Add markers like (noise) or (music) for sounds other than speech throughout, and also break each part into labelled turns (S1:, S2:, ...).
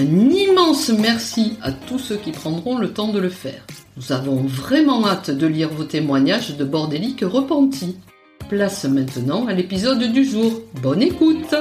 S1: Un immense merci à tous ceux qui prendront le temps de le faire. Nous avons vraiment hâte de lire vos témoignages de bordéliques repentis. Place maintenant à l'épisode du jour. Bonne écoute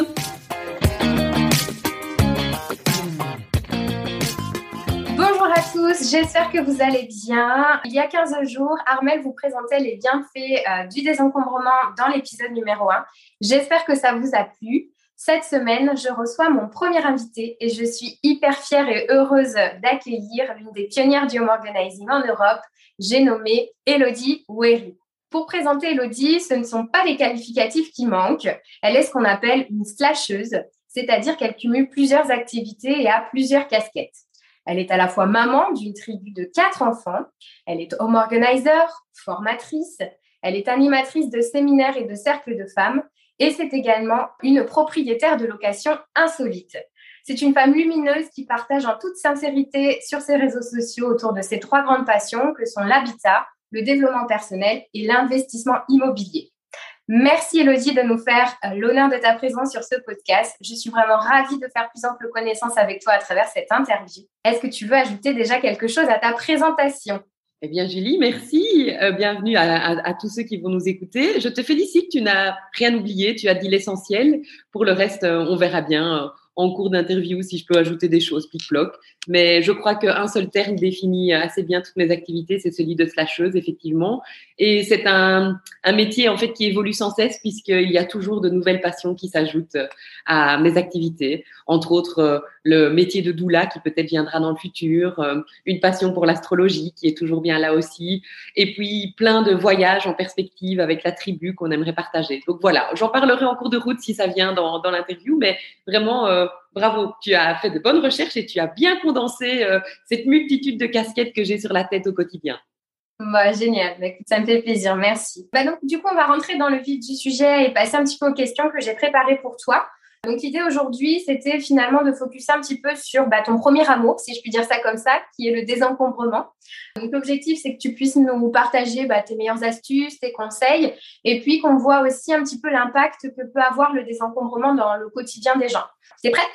S2: Bonjour à tous, j'espère que vous allez bien. Il y a 15 jours, Armel vous présentait les bienfaits euh, du désencombrement dans l'épisode numéro 1. J'espère que ça vous a plu. Cette semaine, je reçois mon premier invité et je suis hyper fière et heureuse d'accueillir l'une des pionnières du home organizing en Europe. J'ai nommé Elodie Wery. Pour présenter Elodie, ce ne sont pas les qualificatifs qui manquent. Elle est ce qu'on appelle une slasheuse, c'est-à-dire qu'elle cumule plusieurs activités et a plusieurs casquettes. Elle est à la fois maman d'une tribu de quatre enfants, elle est home organizer, formatrice, elle est animatrice de séminaires et de cercles de femmes, et c'est également une propriétaire de location insolite. C'est une femme lumineuse qui partage en toute sincérité sur ses réseaux sociaux autour de ses trois grandes passions que sont l'habitat, le développement personnel et l'investissement immobilier. Merci Elodie de nous faire euh, l'honneur de ta présence sur ce podcast. Je suis vraiment ravie de faire plus ample connaissance avec toi à travers cette interview. Est-ce que tu veux ajouter déjà quelque chose à ta présentation?
S3: Eh bien, Julie, merci. Euh, bienvenue à, tous ceux qui vont nous écouter. Je te félicite, tu n'as rien oublié, tu as dit l'essentiel. Pour le reste, euh, on verra bien en cours d'interview si je peux ajouter des choses, pic-bloc. Mais je crois qu'un seul terme définit assez bien toutes mes activités, c'est celui de slasheuse, effectivement. Et c'est un, métier, en fait, qui évolue sans cesse puisqu'il y a toujours de nouvelles passions qui s'ajoutent à mes activités. Entre autres, euh, le métier de doula qui peut-être viendra dans le futur, euh, une passion pour l'astrologie qui est toujours bien là aussi. Et puis, plein de voyages en perspective avec la tribu qu'on aimerait partager. Donc voilà, j'en parlerai en cours de route si ça vient dans, dans l'interview, mais vraiment, euh, bravo, tu as fait de bonnes recherches et tu as bien condensé euh, cette multitude de casquettes que j'ai sur la tête au quotidien.
S2: Bah, génial, bah, ça me fait plaisir, merci. Bah, donc, du coup, on va rentrer dans le vif du sujet et passer un petit peu aux questions que j'ai préparées pour toi. Donc, l'idée aujourd'hui, c'était finalement de focuser un petit peu sur bah, ton premier amour, si je puis dire ça comme ça, qui est le désencombrement. Donc, l'objectif, c'est que tu puisses nous partager bah, tes meilleures astuces, tes conseils, et puis qu'on voit aussi un petit peu l'impact que peut avoir le désencombrement dans le quotidien des gens. T'es prête?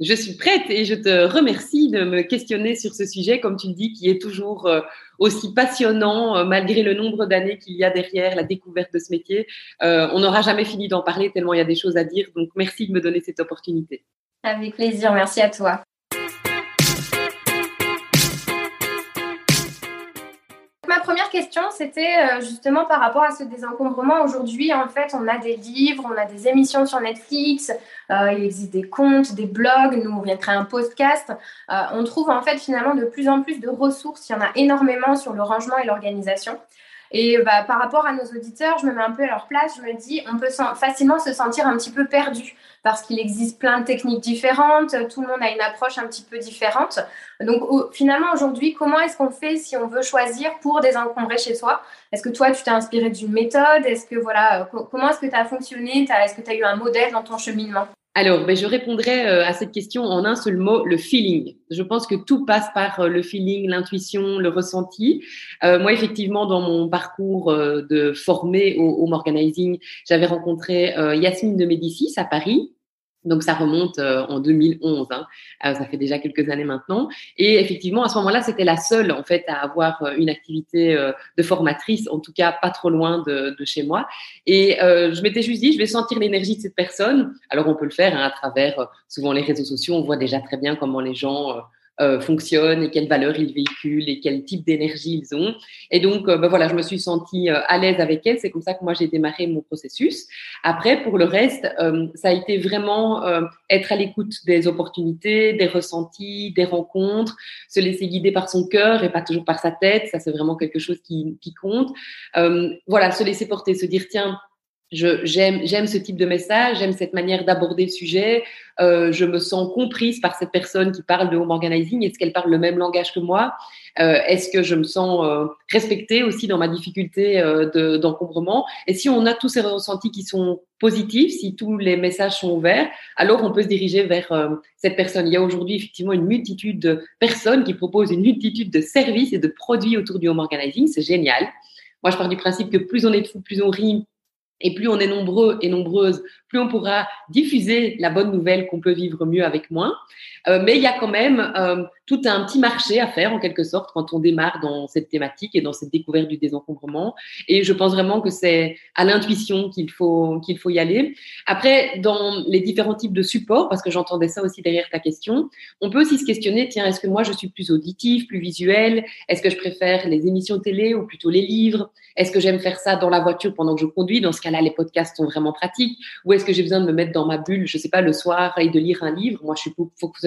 S3: Je suis prête et je te remercie de me questionner sur ce sujet, comme tu le dis, qui est toujours euh, aussi passionnant euh, malgré le nombre d'années qu'il y a derrière la découverte de ce métier. Euh, on n'aura jamais fini d'en parler tellement il y a des choses à dire. Donc, merci de me donner cette opportunité.
S2: Avec plaisir, merci à toi. Ma première question, c'était euh, justement par rapport à ce désencombrement. Aujourd'hui, en fait, on a des livres, on a des émissions sur Netflix, euh, il existe des comptes, des blogs, nous, on vient créer un podcast. Euh, on trouve en fait finalement de plus en plus de ressources. Il y en a énormément sur le rangement et l'organisation. Et bah, par rapport à nos auditeurs, je me mets un peu à leur place, je me dis, on peut facilement se sentir un petit peu perdu parce qu'il existe plein de techniques différentes, tout le monde a une approche un petit peu différente. Donc finalement, aujourd'hui, comment est-ce qu'on fait si on veut choisir pour désencombrer chez soi? Est-ce que toi, tu t'es inspiré d'une méthode? Est-ce que voilà, comment est-ce que tu as fonctionné Est-ce que tu as eu un modèle dans ton cheminement?
S3: Alors, ben, je répondrai euh, à cette question en un seul mot, le feeling. Je pense que tout passe par euh, le feeling, l'intuition, le ressenti. Euh, moi, effectivement, dans mon parcours de formé au home organizing, j'avais rencontré Yasmine de Médicis à Paris, donc ça remonte euh, en 2011, hein. Euh, ça fait déjà quelques années maintenant. Et effectivement, à ce moment-là, c'était la seule en fait à avoir euh, une activité de formatrice, en tout cas pas trop loin de, de chez moi. Et je m'étais juste dit, je vais sentir l'énergie de cette personne. Alors on peut le faire hein, à travers souvent les réseaux sociaux. On voit déjà très bien comment les gens euh, fonctionnent et quelles valeurs ils véhiculent et quel type d'énergie ils ont. Et donc, euh, ben voilà, je me suis sentie euh, à l'aise avec elles. C'est comme ça que moi, j'ai démarré mon processus. Après, pour le reste, ça a été vraiment être à l'écoute des opportunités, des ressentis, des rencontres, se laisser guider par son cœur et pas toujours par sa tête. Ça, c'est vraiment quelque chose qui, qui compte. voilà, se laisser porter, se dire, tiens, j'aime ce type de message, j'aime cette manière d'aborder le sujet. Euh, je me sens comprise par cette personne qui parle de home organizing. Est-ce qu'elle parle le même langage que moi? Euh, Est-ce que je me sens euh, respectée aussi dans ma difficulté euh, d'encombrement? Et si on a tous ces ressentis qui sont positifs, si tous les messages sont ouverts, alors on peut se diriger vers euh, cette personne. Il y a aujourd'hui effectivement une multitude de personnes qui proposent une multitude de services et de produits autour du home organizing. C'est génial. Moi, je pars du principe que plus on est de fous, plus on rit, et plus on est nombreux et nombreuses, plus on pourra diffuser la bonne nouvelle qu'on peut vivre mieux avec moins. Euh, mais il y a quand même euh, tout un petit marché à faire en quelque sorte quand on démarre dans cette thématique et dans cette découverte du désencombrement. Et je pense vraiment que c'est à l'intuition qu'il faut qu'il faut y aller. Après, dans les différents types de supports, parce que j'entendais ça aussi derrière ta question, on peut aussi se questionner tiens, est-ce que moi je suis plus auditif, plus visuel? Est-ce que je préfère les émissions télé ou plutôt les livres? Est-ce que j'aime faire ça dans la voiture pendant que je conduis? Dans ce cas-là, les podcasts sont vraiment pratiques. Ou est-ce que j'ai besoin de me mettre dans ma bulle, je sais pas, le soir et de lire un livre? Moi, je suis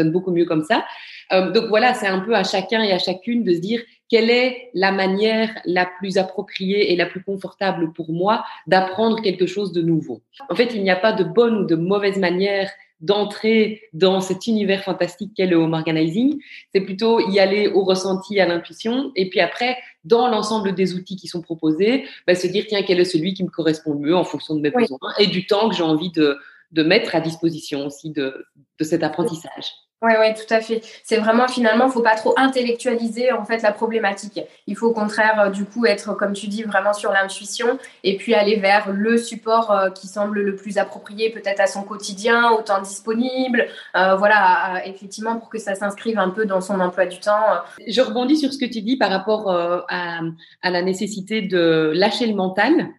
S3: fonctionne beaucoup mieux comme ça. Euh, donc voilà, c'est un peu à chacun et à chacune de se dire quelle est la manière la plus appropriée et la plus confortable pour moi d'apprendre quelque chose de nouveau. En fait, il n'y a pas de bonne ou de mauvaise manière d'entrer dans cet univers fantastique qu'est le home organizing. C'est plutôt y aller au ressenti, à l'intuition, et puis après, dans l'ensemble des outils qui sont proposés, bah, se dire tiens quel est celui qui me correspond le mieux en fonction de mes besoins et du temps que j'ai envie de, de mettre à disposition aussi de, de cet apprentissage.
S2: Oui, oui, tout à fait. C'est vraiment finalement, faut pas trop intellectualiser en fait la problématique. Il faut au contraire, euh, du coup, être, comme tu dis, vraiment sur l'intuition et puis aller vers le support euh, qui semble le plus approprié peut-être à son quotidien, au temps disponible, euh, voilà, effectivement, pour que ça s'inscrive un peu dans son emploi du temps.
S3: Je rebondis sur ce que tu dis par rapport à, à la nécessité de lâcher le mental.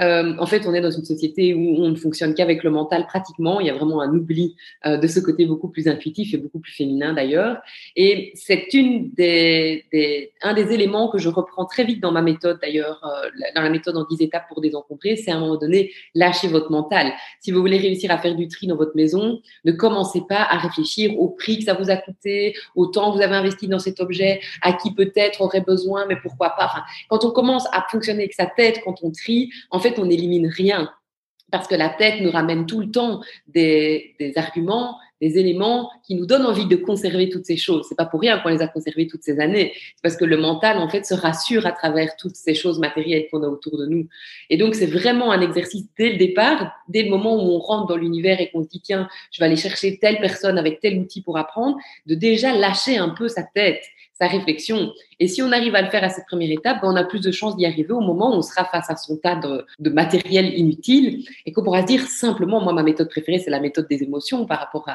S3: Euh, en fait, on est dans une société où on ne fonctionne qu'avec le mental pratiquement. Il y a vraiment un oubli euh, de ce côté beaucoup plus intuitif et beaucoup plus féminin d'ailleurs. Et c'est une des, un des éléments que je reprends très vite dans ma méthode d'ailleurs, euh, dans la méthode en 10 étapes pour désencombrer, c'est à un moment donné lâcher votre mental. Si vous voulez réussir à faire du tri dans votre maison, ne commencez pas à réfléchir au prix que ça vous a coûté, au temps que vous avez investi dans cet objet, à qui peut-être aurait besoin, mais pourquoi pas. Quand on commence à fonctionner avec sa tête, quand on trie, fait, on n'élimine rien parce que la tête nous ramène tout le temps des, arguments, des éléments qui nous donnent envie de conserver toutes ces choses. C'est pas pour rien qu'on les a conservées toutes ces années. C'est parce que le mental, en fait, se rassure à travers toutes ces choses matérielles qu'on a autour de nous. Et donc, c'est vraiment un exercice dès le départ, dès le moment où on rentre dans l'univers et qu'on se dit, tiens, je vais aller chercher telle personne avec tel outil pour apprendre, de déjà lâcher un peu sa tête sa réflexion. Et si on arrive à le faire à cette première étape, ben, on a plus de chances d'y arriver au moment où on sera face à son tas de, matériel inutile et qu'on pourra se dire simplement, moi, ma méthode préférée, c'est la méthode des émotions par rapport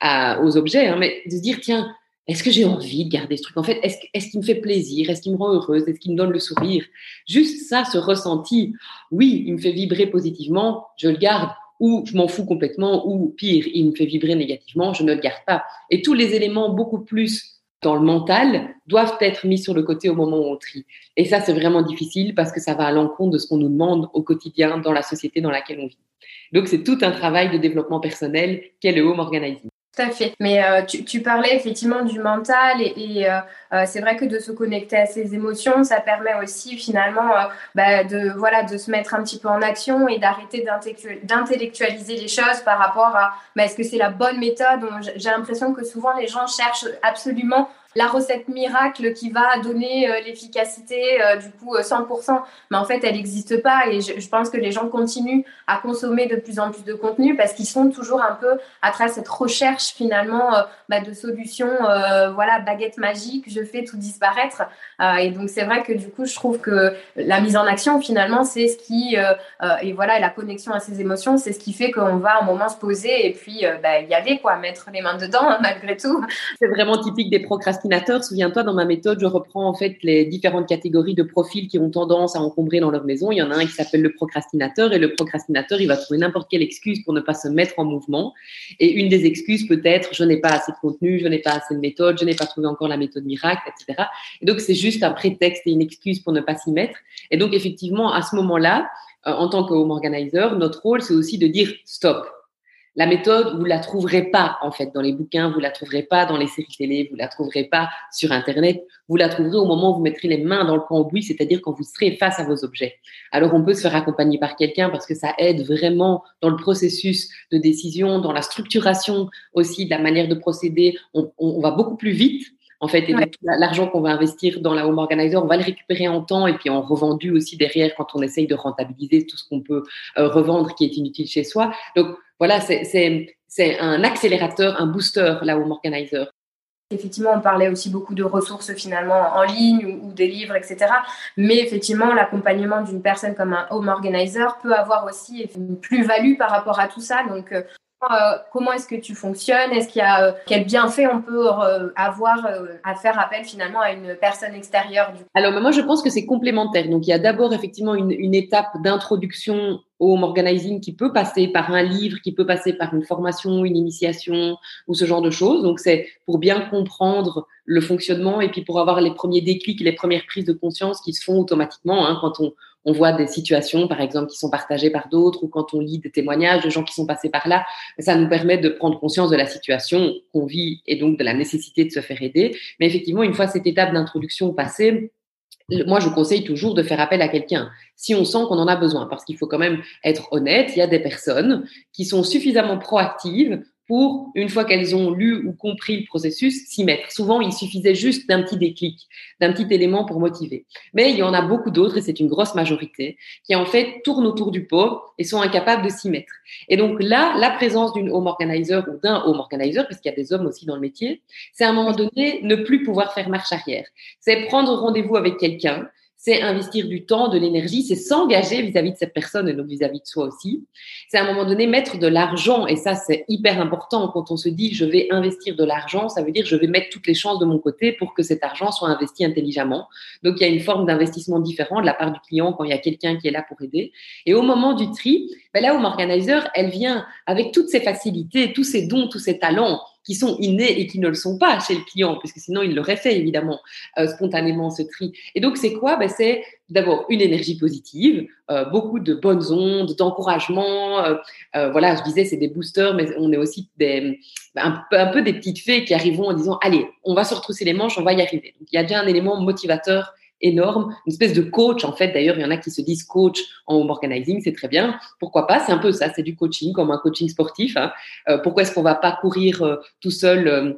S3: à, aux objets, hein, mais de se dire, tiens, est-ce que j'ai envie de garder ce truc? En fait, est-ce est qu'il me fait plaisir? Est-ce qu'il me rend heureuse? Est-ce qu'il me donne le sourire? Juste ça, ce ressenti, oui, il me fait vibrer positivement, je le garde ou je m'en fous complètement, ou pire, il me fait vibrer négativement, je ne le garde pas. Et tous les éléments beaucoup plus dans le mental doivent être mis sur le côté au moment où on trie. Et ça, c'est vraiment difficile parce que ça va à l'encontre de ce qu'on nous demande au quotidien dans la société dans laquelle on vit. Donc, c'est tout un travail de développement personnel qu'est le home organizing.
S2: Tout à fait. Mais euh, tu, parlais effectivement du mental et, euh, euh, c'est vrai que de se connecter à ses émotions, ça permet aussi finalement bah, de voilà de se mettre un petit peu en action et d'arrêter d'intellectualiser les choses par rapport à bah, est-ce que c'est la bonne méthode? J'ai l'impression que souvent les gens cherchent absolument la recette miracle qui va donner euh, l'efficacité euh, du coup 100%, euh, mais en fait elle n'existe pas et je, pense que les gens continuent à consommer de plus en plus de contenu parce qu'ils sont toujours un peu à travers cette recherche finalement bah, de solutions, voilà baguette magique, je fais tout disparaître et donc c'est vrai que du coup je trouve que la mise en action finalement c'est ce qui et voilà la connexion à ses émotions c'est ce qui fait qu'on va un moment se poser et puis bah, y aller quoi, mettre les mains dedans hein, malgré tout.
S3: C'est vraiment typique des procrastinateurs procrastinateur, souviens-toi, dans ma méthode, je reprends en fait les différentes catégories de profils qui ont tendance à encombrer dans leur maison. Il y en a un qui s'appelle le procrastinateur et le procrastinateur, il va trouver n'importe quelle excuse pour ne pas se mettre en mouvement. Et une des excuses peut être je n'ai pas assez de contenu, je n'ai pas assez de méthode, je n'ai pas trouvé encore la méthode miracle, etc. Et donc c'est juste un prétexte et une excuse pour ne pas s'y mettre. Et donc effectivement, à ce moment-là, euh, en tant que home organizer, notre rôle, c'est aussi de dire stop. La méthode, vous la trouverez pas en fait dans les bouquins, vous la trouverez pas dans les séries télé, vous la trouverez pas sur Internet. Vous la trouverez au moment où vous mettrez les mains dans le cambouis, c'est-à-dire quand vous serez face à vos objets. Alors on peut se faire accompagner par quelqu'un parce que ça aide vraiment dans le processus de décision, dans la structuration aussi de la manière de procéder. On, on va beaucoup plus vite en fait, et l'argent qu'on va investir dans la home organizer, on va le récupérer en temps et puis en revendu aussi derrière quand on essaye de rentabiliser tout ce qu'on peut euh, revendre qui est inutile chez soi. Donc voilà, c'est un accélérateur, un booster, la home organizer.
S2: Effectivement, on parlait aussi beaucoup de ressources finalement en ligne ou, des livres, etc. Mais effectivement, l'accompagnement d'une personne comme un home organizer peut avoir aussi une plus-value par rapport à tout ça. Donc, euh, comment est-ce que tu fonctionnes? Est-ce qu'il y a euh, quel bienfait on peut euh, avoir à faire appel finalement à une personne extérieure du...
S3: Alors moi je pense que c'est complémentaire. Donc il y a d'abord effectivement une, une étape d'introduction au home organizing qui peut passer par un livre, qui peut passer par une formation, une initiation ou ce genre de choses. Donc c'est pour bien comprendre le fonctionnement et puis pour avoir les premiers déclics, les premières prises de conscience qui se font automatiquement hein, quand on on voit des situations, par exemple, qui sont partagées par d'autres, ou quand on lit des témoignages de gens qui sont passés par là, ça nous permet de prendre conscience de la situation qu'on vit et donc de la nécessité de se faire aider. Mais effectivement, une fois cette étape d'introduction passée, moi, je conseille toujours de faire appel à quelqu'un si on sent qu'on en a besoin, parce qu'il faut quand même être honnête. Il y a des personnes qui sont suffisamment proactives pour, une fois qu'elles ont lu ou compris le processus, s'y mettre. Souvent, il suffisait juste d'un petit déclic, d'un petit élément pour motiver. Mais il y en a beaucoup d'autres, et c'est une grosse majorité, qui en fait tournent autour du pot et sont incapables de s'y mettre. Et donc là, la présence d'une home organizer ou d'un home organizer, puisqu'il y a des hommes aussi dans le métier, c'est à un moment donné ne plus pouvoir faire marche arrière. C'est prendre rendez-vous avec quelqu'un, c'est investir du temps, de l'énergie, c'est s'engager vis-à-vis de cette personne et donc vis-à-vis de soi aussi. C'est à un moment donné mettre de l'argent et ça c'est hyper important quand on se dit je vais investir de l'argent, ça veut dire je vais mettre toutes les chances de mon côté pour que cet argent soit investi intelligemment. Donc il y a une forme d'investissement différent de la part du client quand il y a quelqu'un qui est là pour aider. Et au moment du tri, ben là Home Organizer, elle vient avec toutes ses facilités, tous ses dons, tous ses talents qui sont innés et qui ne le sont pas chez le client, puisque sinon il l'aurait fait évidemment euh, spontanément ce tri. Et donc c'est quoi? Ben, C'est d'abord une énergie positive, euh, beaucoup de bonnes ondes, d'encouragement. Euh, voilà, je disais c'est des boosters, mais on est aussi un, peu, des petites fées qui arrivent en disant allez, on va se retrousser les manches, on va y arriver. Donc il y a déjà un élément motivateur énorme, une espèce de coach en fait. D'ailleurs, il y en a qui se disent coach en home organizing, c'est très bien. Pourquoi pas? C'est un peu ça, c'est du coaching comme un coaching sportif. Hein. Euh, pourquoi est-ce qu'on va pas courir euh, tout seul euh,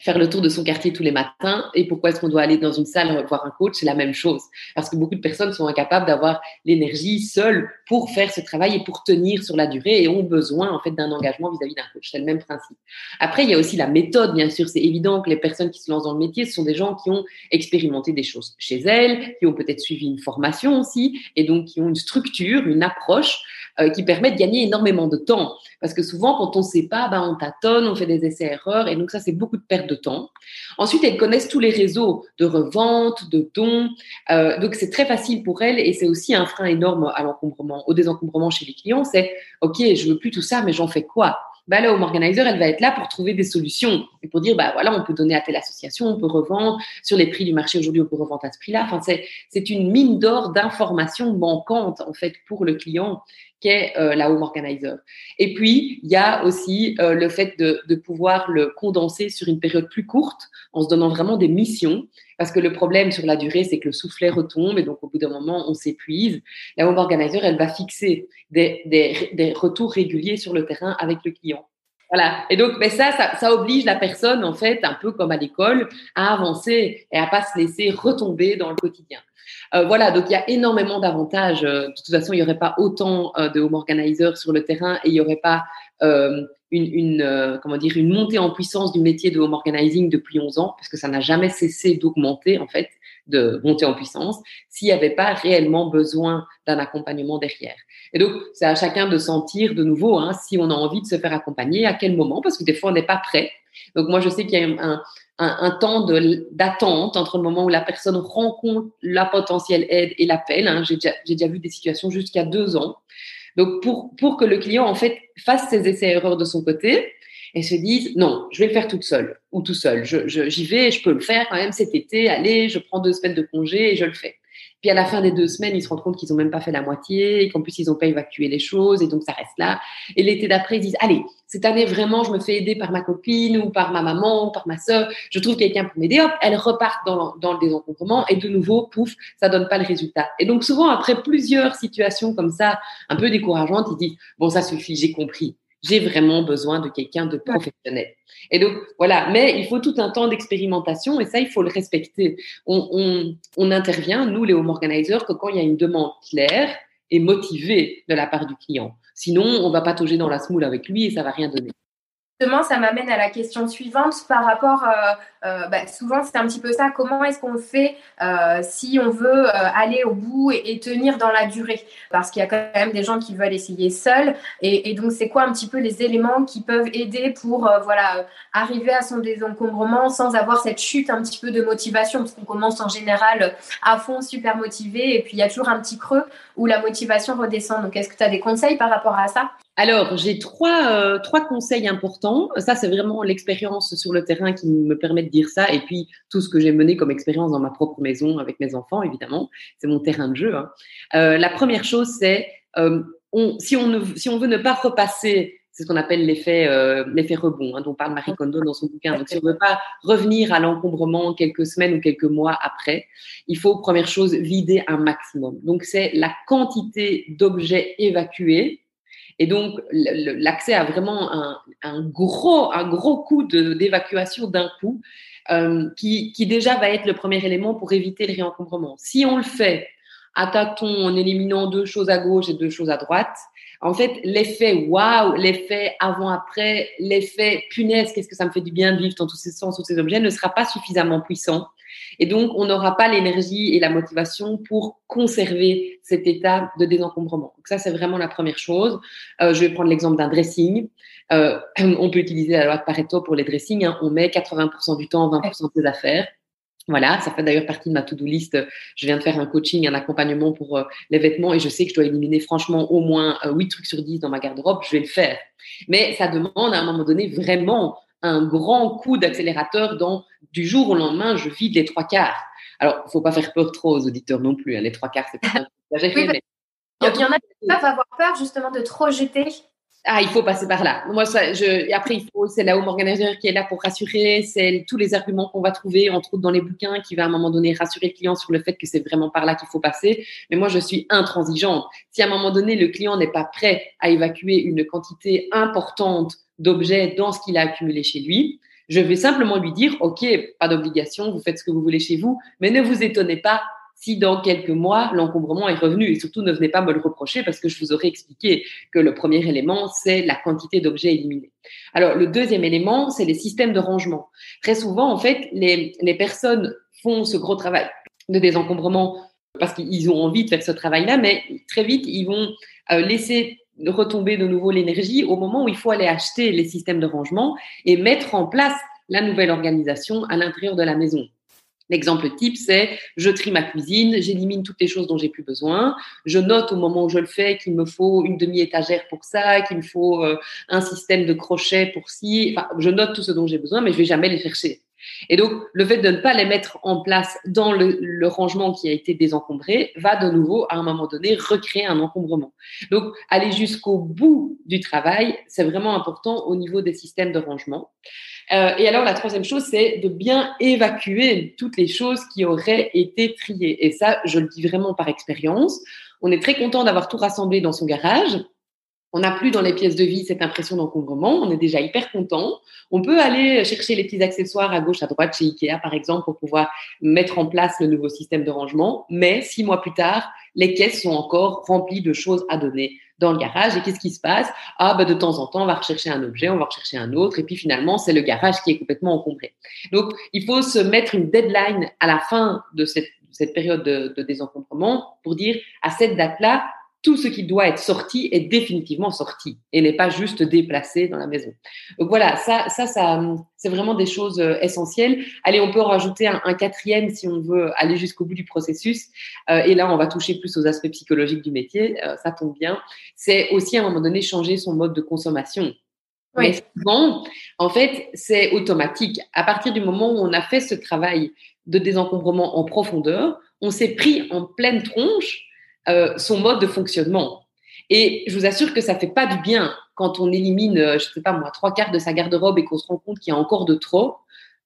S3: faire le tour de son quartier tous les matins et pourquoi est-ce qu'on doit aller dans une salle voir un coach, c'est la même chose. Parce que beaucoup de personnes sont incapables d'avoir l'énergie seule pour faire ce travail et pour tenir sur la durée et ont besoin en fait d'un engagement vis-à-vis d'un coach. C'est le même principe. Après, il y a aussi la méthode, bien sûr. C'est évident que les personnes qui se lancent dans le métier, ce sont des gens qui ont expérimenté des choses chez elles, qui ont peut-être suivi une formation aussi et donc qui ont une structure, une approche euh, qui permet de gagner énormément de temps. Parce que souvent, quand on ne sait pas, ben, on tâtonne, on fait des essais-erreurs et donc ça, c'est beaucoup de perte de temps. Ensuite, elles connaissent tous les réseaux de revente, de dons. Euh, donc, c'est très facile pour elles et c'est aussi un frein énorme à l'encombrement, au désencombrement chez les clients. C'est, OK, je veux plus tout ça, mais j'en fais quoi? Bah, la home organizer, elle va être là pour trouver des solutions et pour dire, bah voilà, on peut donner à telle association, on peut revendre sur les prix du marché aujourd'hui, on peut revendre à ce prix-là. Enfin, c'est, c'est une mine d'or d'informations manquantes en fait pour le client qu'est euh, la home organizer. Et puis, il y a aussi euh, le fait de, de, pouvoir le condenser sur une période plus courte en se donnant vraiment des missions. Parce que le problème sur la durée, c'est que le soufflet retombe et donc au bout d'un moment, on s'épuise. La home organizer, elle va fixer des, des, des retours réguliers sur le terrain avec le client. Voilà. Et donc, mais ça, ça, ça, oblige la personne, en fait, un peu comme à l'école, à avancer et à pas se laisser retomber dans le quotidien. Euh, voilà, donc il y a énormément d'avantages. Euh, de toute façon, il n'y aurait pas autant euh, de home organizers sur le terrain et il n'y aurait pas euh, une, une euh, comment dire, une montée en puissance du métier de home organizing depuis 11 ans, parce que ça n'a jamais cessé d'augmenter, en fait, de monter en puissance, s'il n'y avait pas réellement besoin d'un accompagnement derrière. Et donc, c'est à chacun de sentir de nouveau hein, si on a envie de se faire accompagner, à quel moment, parce que des fois, on n'est pas prêt. Donc, moi, je sais qu'il y a un, temps d'attente entre le moment où la personne rencontre la potentielle aide et l'appel. Hein. J'ai déjà, déjà, vu des situations jusqu'à deux ans. Donc, pour, pour que le client, en fait, fasse ses essais-erreurs de son côté et se dise, non, je vais le faire toute seule ou tout seul. J'y je, vais, je peux le faire quand même cet été. Allez, je prends deux semaines de congé et je le fais. Puis à la fin des deux semaines, ils se rendent compte qu'ils n'ont même pas fait la moitié et qu'en plus, ils n'ont pas évacué les choses et donc ça reste là. Et l'été d'après, ils disent, allez, cette année, vraiment, je me fais aider par ma copine ou par ma maman ou par ma sœur. Je trouve quelqu'un pour m'aider. Hop, elles repartent dans, dans le désencombrement et de nouveau, pouf, ça donne pas le résultat. Et donc souvent, après plusieurs situations comme ça, un peu décourageantes, ils disent, bon, ça suffit, j'ai compris j'ai vraiment besoin de quelqu'un de professionnel. Et donc, voilà, mais il faut tout un temps d'expérimentation et ça, il faut le respecter. On, on, on intervient, nous, les home organizers, que quand il y a une demande claire et motivée de la part du client. Sinon, on va patauger dans la smoule avec lui et ça va rien donner.
S2: Justement, ça m'amène à la question suivante par rapport, euh, euh, bah, souvent c'est un petit peu ça, comment est-ce qu'on fait euh, si on veut aller au bout et, tenir dans la durée? Parce qu'il y a quand même des gens qui veulent essayer seuls. Et, donc, c'est quoi un petit peu les éléments qui peuvent aider pour voilà, arriver à son désencombrement sans avoir cette chute un petit peu de motivation? Parce qu'on commence en général à fond, super motivé, et puis il y a toujours un petit creux où la motivation redescend. Donc, est-ce que tu as des conseils par rapport à ça?
S3: Alors, j'ai trois, euh, trois conseils importants. Ça, c'est vraiment l'expérience sur le terrain qui me permet de dire ça. Et puis, tout ce que j'ai mené comme expérience dans ma propre maison avec mes enfants, évidemment. C'est mon terrain de jeu. Hein. Euh, la première chose, c'est euh, si, on ne, si on veut ne pas repasser c'est ce qu'on appelle l'effet euh, l'effet rebond, hein, dont parle Marie Kondo dans son bouquin. Donc, si on ne veut pas revenir à l'encombrement quelques semaines ou quelques mois après, il faut, première chose, vider un maximum. Donc, c'est la quantité d'objets évacués et donc, l'accès a vraiment un, gros, un gros coup d'évacuation d'un coup, euh, qui, qui, déjà va être le premier élément pour éviter le réencombrement. Si on le fait à tâtons, en éliminant deux choses à gauche et deux choses à droite, en fait, l'effet waouh, l'effet avant-après, l'effet punaise, qu'est-ce que ça me fait du bien de vivre dans tous ces sens, tous ces objets, ne sera pas suffisamment puissant et donc, on n'aura pas l'énergie et la motivation pour conserver cet état de désencombrement. Donc ça, c'est vraiment la première chose. Euh, je vais prendre l'exemple d'un dressing. Euh, (clears throat) on peut utiliser la loi de Pareto pour les dressings. Hein. On met 80% du temps, 20% des affaires. Voilà, ça fait d'ailleurs partie de ma to-do list. Je viens de faire un coaching, un accompagnement pour euh, les vêtements et je sais que je dois éliminer franchement au moins 8 trucs sur 10 dans ma garde-robe. Je vais le faire. Mais ça demande à un moment donné vraiment un grand coup d'accélérateur dans du jour au lendemain, je vide les trois quarts. Alors, il faut pas faire peur trop aux auditeurs non plus. Hein. Les trois quarts, c'est pas (laughs)
S2: exagéré. mais... Il y en a qui peuvent avoir peur justement de trop jeter.
S3: Ah, il faut passer par là. Moi, ça, je, et après, il faut, c'est la home organizer qui est là pour rassurer. C'est tous les arguments qu'on va trouver, entre autres dans les bouquins, qui va à un moment donné rassurer le client sur le fait que c'est vraiment par là qu'il faut passer. Mais moi, je suis intransigeante. Si à un moment donné, le client n'est pas prêt à évacuer une quantité importante d'objets dans ce qu'il a accumulé chez lui. Je vais simplement lui dire, OK, pas d'obligation, vous faites ce que vous voulez chez vous, mais ne vous étonnez pas si dans quelques mois, l'encombrement est revenu. Et surtout, ne venez pas me le reprocher parce que je vous aurais expliqué que le premier élément, c'est la quantité d'objets éliminés. Alors, le deuxième élément, c'est les systèmes de rangement. Très souvent, en fait, les, les personnes font ce gros travail de désencombrement parce qu'ils ont envie de faire ce travail-là, mais très vite, ils vont euh, laisser retomber de nouveau l'énergie au moment où il faut aller acheter les systèmes de rangement et mettre en place la nouvelle organisation à l'intérieur de la maison. L'exemple type, c'est je trie ma cuisine, j'élimine toutes les choses dont j'ai plus besoin, je note au moment où je le fais qu'il me faut une demi-étagère pour ça, qu'il me faut euh, un système de crochet pour ci, enfin, je note tout ce dont j'ai besoin, mais je vais jamais les chercher. Et donc, le fait de ne pas les mettre en place dans le, rangement qui a été désencombré va de nouveau, à un moment donné, recréer un encombrement. Donc, aller jusqu'au bout du travail, c'est vraiment important au niveau des systèmes de rangement. Euh, et alors, la troisième chose, c'est de bien évacuer toutes les choses qui auraient été triées. Et ça, je le dis vraiment par expérience. On est très content d'avoir tout rassemblé dans son garage. On n'a plus dans les pièces de vie cette impression d'encombrement. On est déjà hyper content. On peut aller chercher les petits accessoires à gauche, à droite chez Ikea, par exemple, pour pouvoir mettre en place le nouveau système de rangement. Mais six mois plus tard, les caisses sont encore remplies de choses à donner dans le garage. Et qu'est-ce qui se passe? Ah, bah, de temps en temps, on va rechercher un objet, on va rechercher un autre. Et puis finalement, c'est le garage qui est complètement encombré. Donc, il faut se mettre une deadline à la fin de cette, période de, de désencombrement pour dire à cette date-là, tout ce qui doit être sorti est définitivement sorti et n'est pas juste déplacé dans la maison. Donc voilà, ça, ça, ça c'est vraiment des choses euh, essentielles. Allez, on peut rajouter un, quatrième si on veut aller jusqu'au bout du processus. Euh, et là, on va toucher plus aux aspects psychologiques du métier. Euh, ça tombe bien. C'est aussi à un moment donné changer son mode de consommation. Oui. souvent, en fait, c'est automatique. À partir du moment où on a fait ce travail de désencombrement en profondeur, on s'est pris en pleine tronche euh, son mode de fonctionnement. Et je vous assure que ça fait pas du bien quand on élimine, euh, je sais pas moi, trois quarts de sa garde-robe et qu'on se rend compte qu'il y a encore de trop,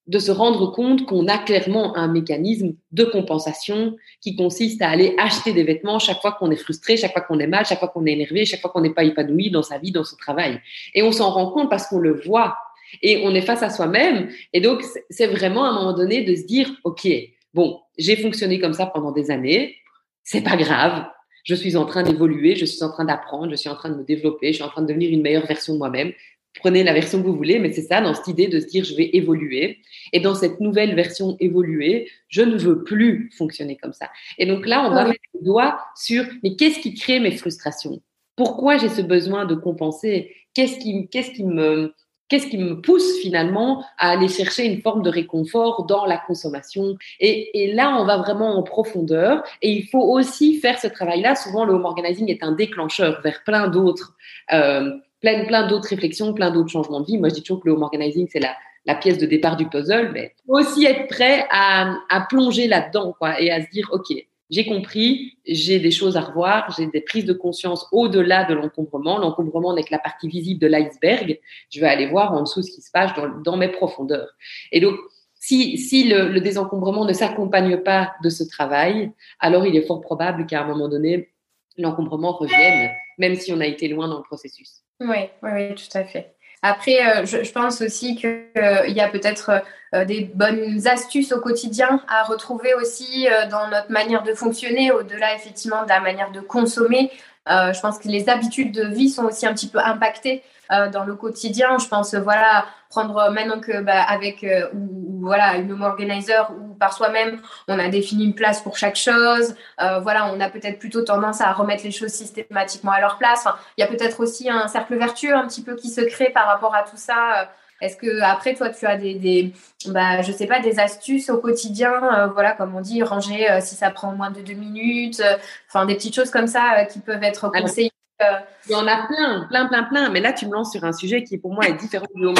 S3: de se rendre compte qu'on a clairement un mécanisme de compensation qui consiste à aller acheter des vêtements chaque fois qu'on est frustré, chaque fois qu'on est mal, chaque fois qu'on est énervé, chaque fois qu'on n'est pas épanoui dans sa vie, dans son travail. Et on s'en rend compte parce qu'on le voit et on est face à soi-même. Et donc, c'est vraiment à un moment donné de se dire, OK, bon, j'ai fonctionné comme ça pendant des années, c'est pas grave. Je suis en train d'évoluer, je suis en train d'apprendre, je suis en train de me développer, je suis en train de devenir une meilleure version de moi-même. Prenez la version que vous voulez, mais c'est ça, dans cette idée de se dire je vais évoluer. Et dans cette nouvelle version évoluée, je ne veux plus fonctionner comme ça. Et donc là, on va mettre le doigt sur mais qu'est-ce qui crée mes frustrations? Pourquoi j'ai ce besoin de compenser? Qu'est-ce qui, qu'est-ce qui me Qu'est-ce qui me pousse finalement à aller chercher une forme de réconfort dans la consommation et, là, on va vraiment en profondeur. Et il faut aussi faire ce travail-là. Souvent, le home organizing est un déclencheur vers plein d'autres, euh, plein, plein d'autres réflexions, plein d'autres changements de vie. Moi, je dis toujours que le home organizing, c'est la, la pièce de départ du puzzle, mais aussi être prêt à, à plonger là-dedans, quoi, et à se dire, ok, j'ai compris, j'ai des choses à revoir, j'ai des prises de conscience au-delà de l'encombrement. L'encombrement n'est que la partie visible de l'iceberg. Je vais aller voir en dessous ce qui se passe dans, mes profondeurs. Et donc, si, si le, désencombrement ne s'accompagne pas de ce travail, alors il est fort probable qu'à un moment donné, l'encombrement revienne, même si on a été loin dans le processus.
S2: Oui, oui, oui, tout à fait. Après, euh, je, pense aussi qu'il euh, y a peut-être euh, des bonnes astuces au quotidien à retrouver aussi dans notre manière de fonctionner, au-delà effectivement de la manière de consommer. je pense que les habitudes de vie sont aussi un petit peu impactées euh, dans le quotidien. Je pense, voilà, prendre maintenant que bah, avec euh, ou, voilà une home organizer ou par soi-même, on a défini une place pour chaque chose. Euh, voilà, on a peut-être plutôt tendance à remettre les choses systématiquement à leur place. il y a peut-être aussi un cercle vertueux un petit peu qui se crée par rapport à tout ça. Est-ce que après toi tu as des, des bah, je sais pas des astuces au quotidien voilà comme on dit ranger si ça prend moins de deux minutes enfin des petites choses comme ça qui peuvent être conseillées
S3: il y en a plein, plein, plein, plein. Mais là, tu me lances sur un sujet qui, pour moi, est différent du home,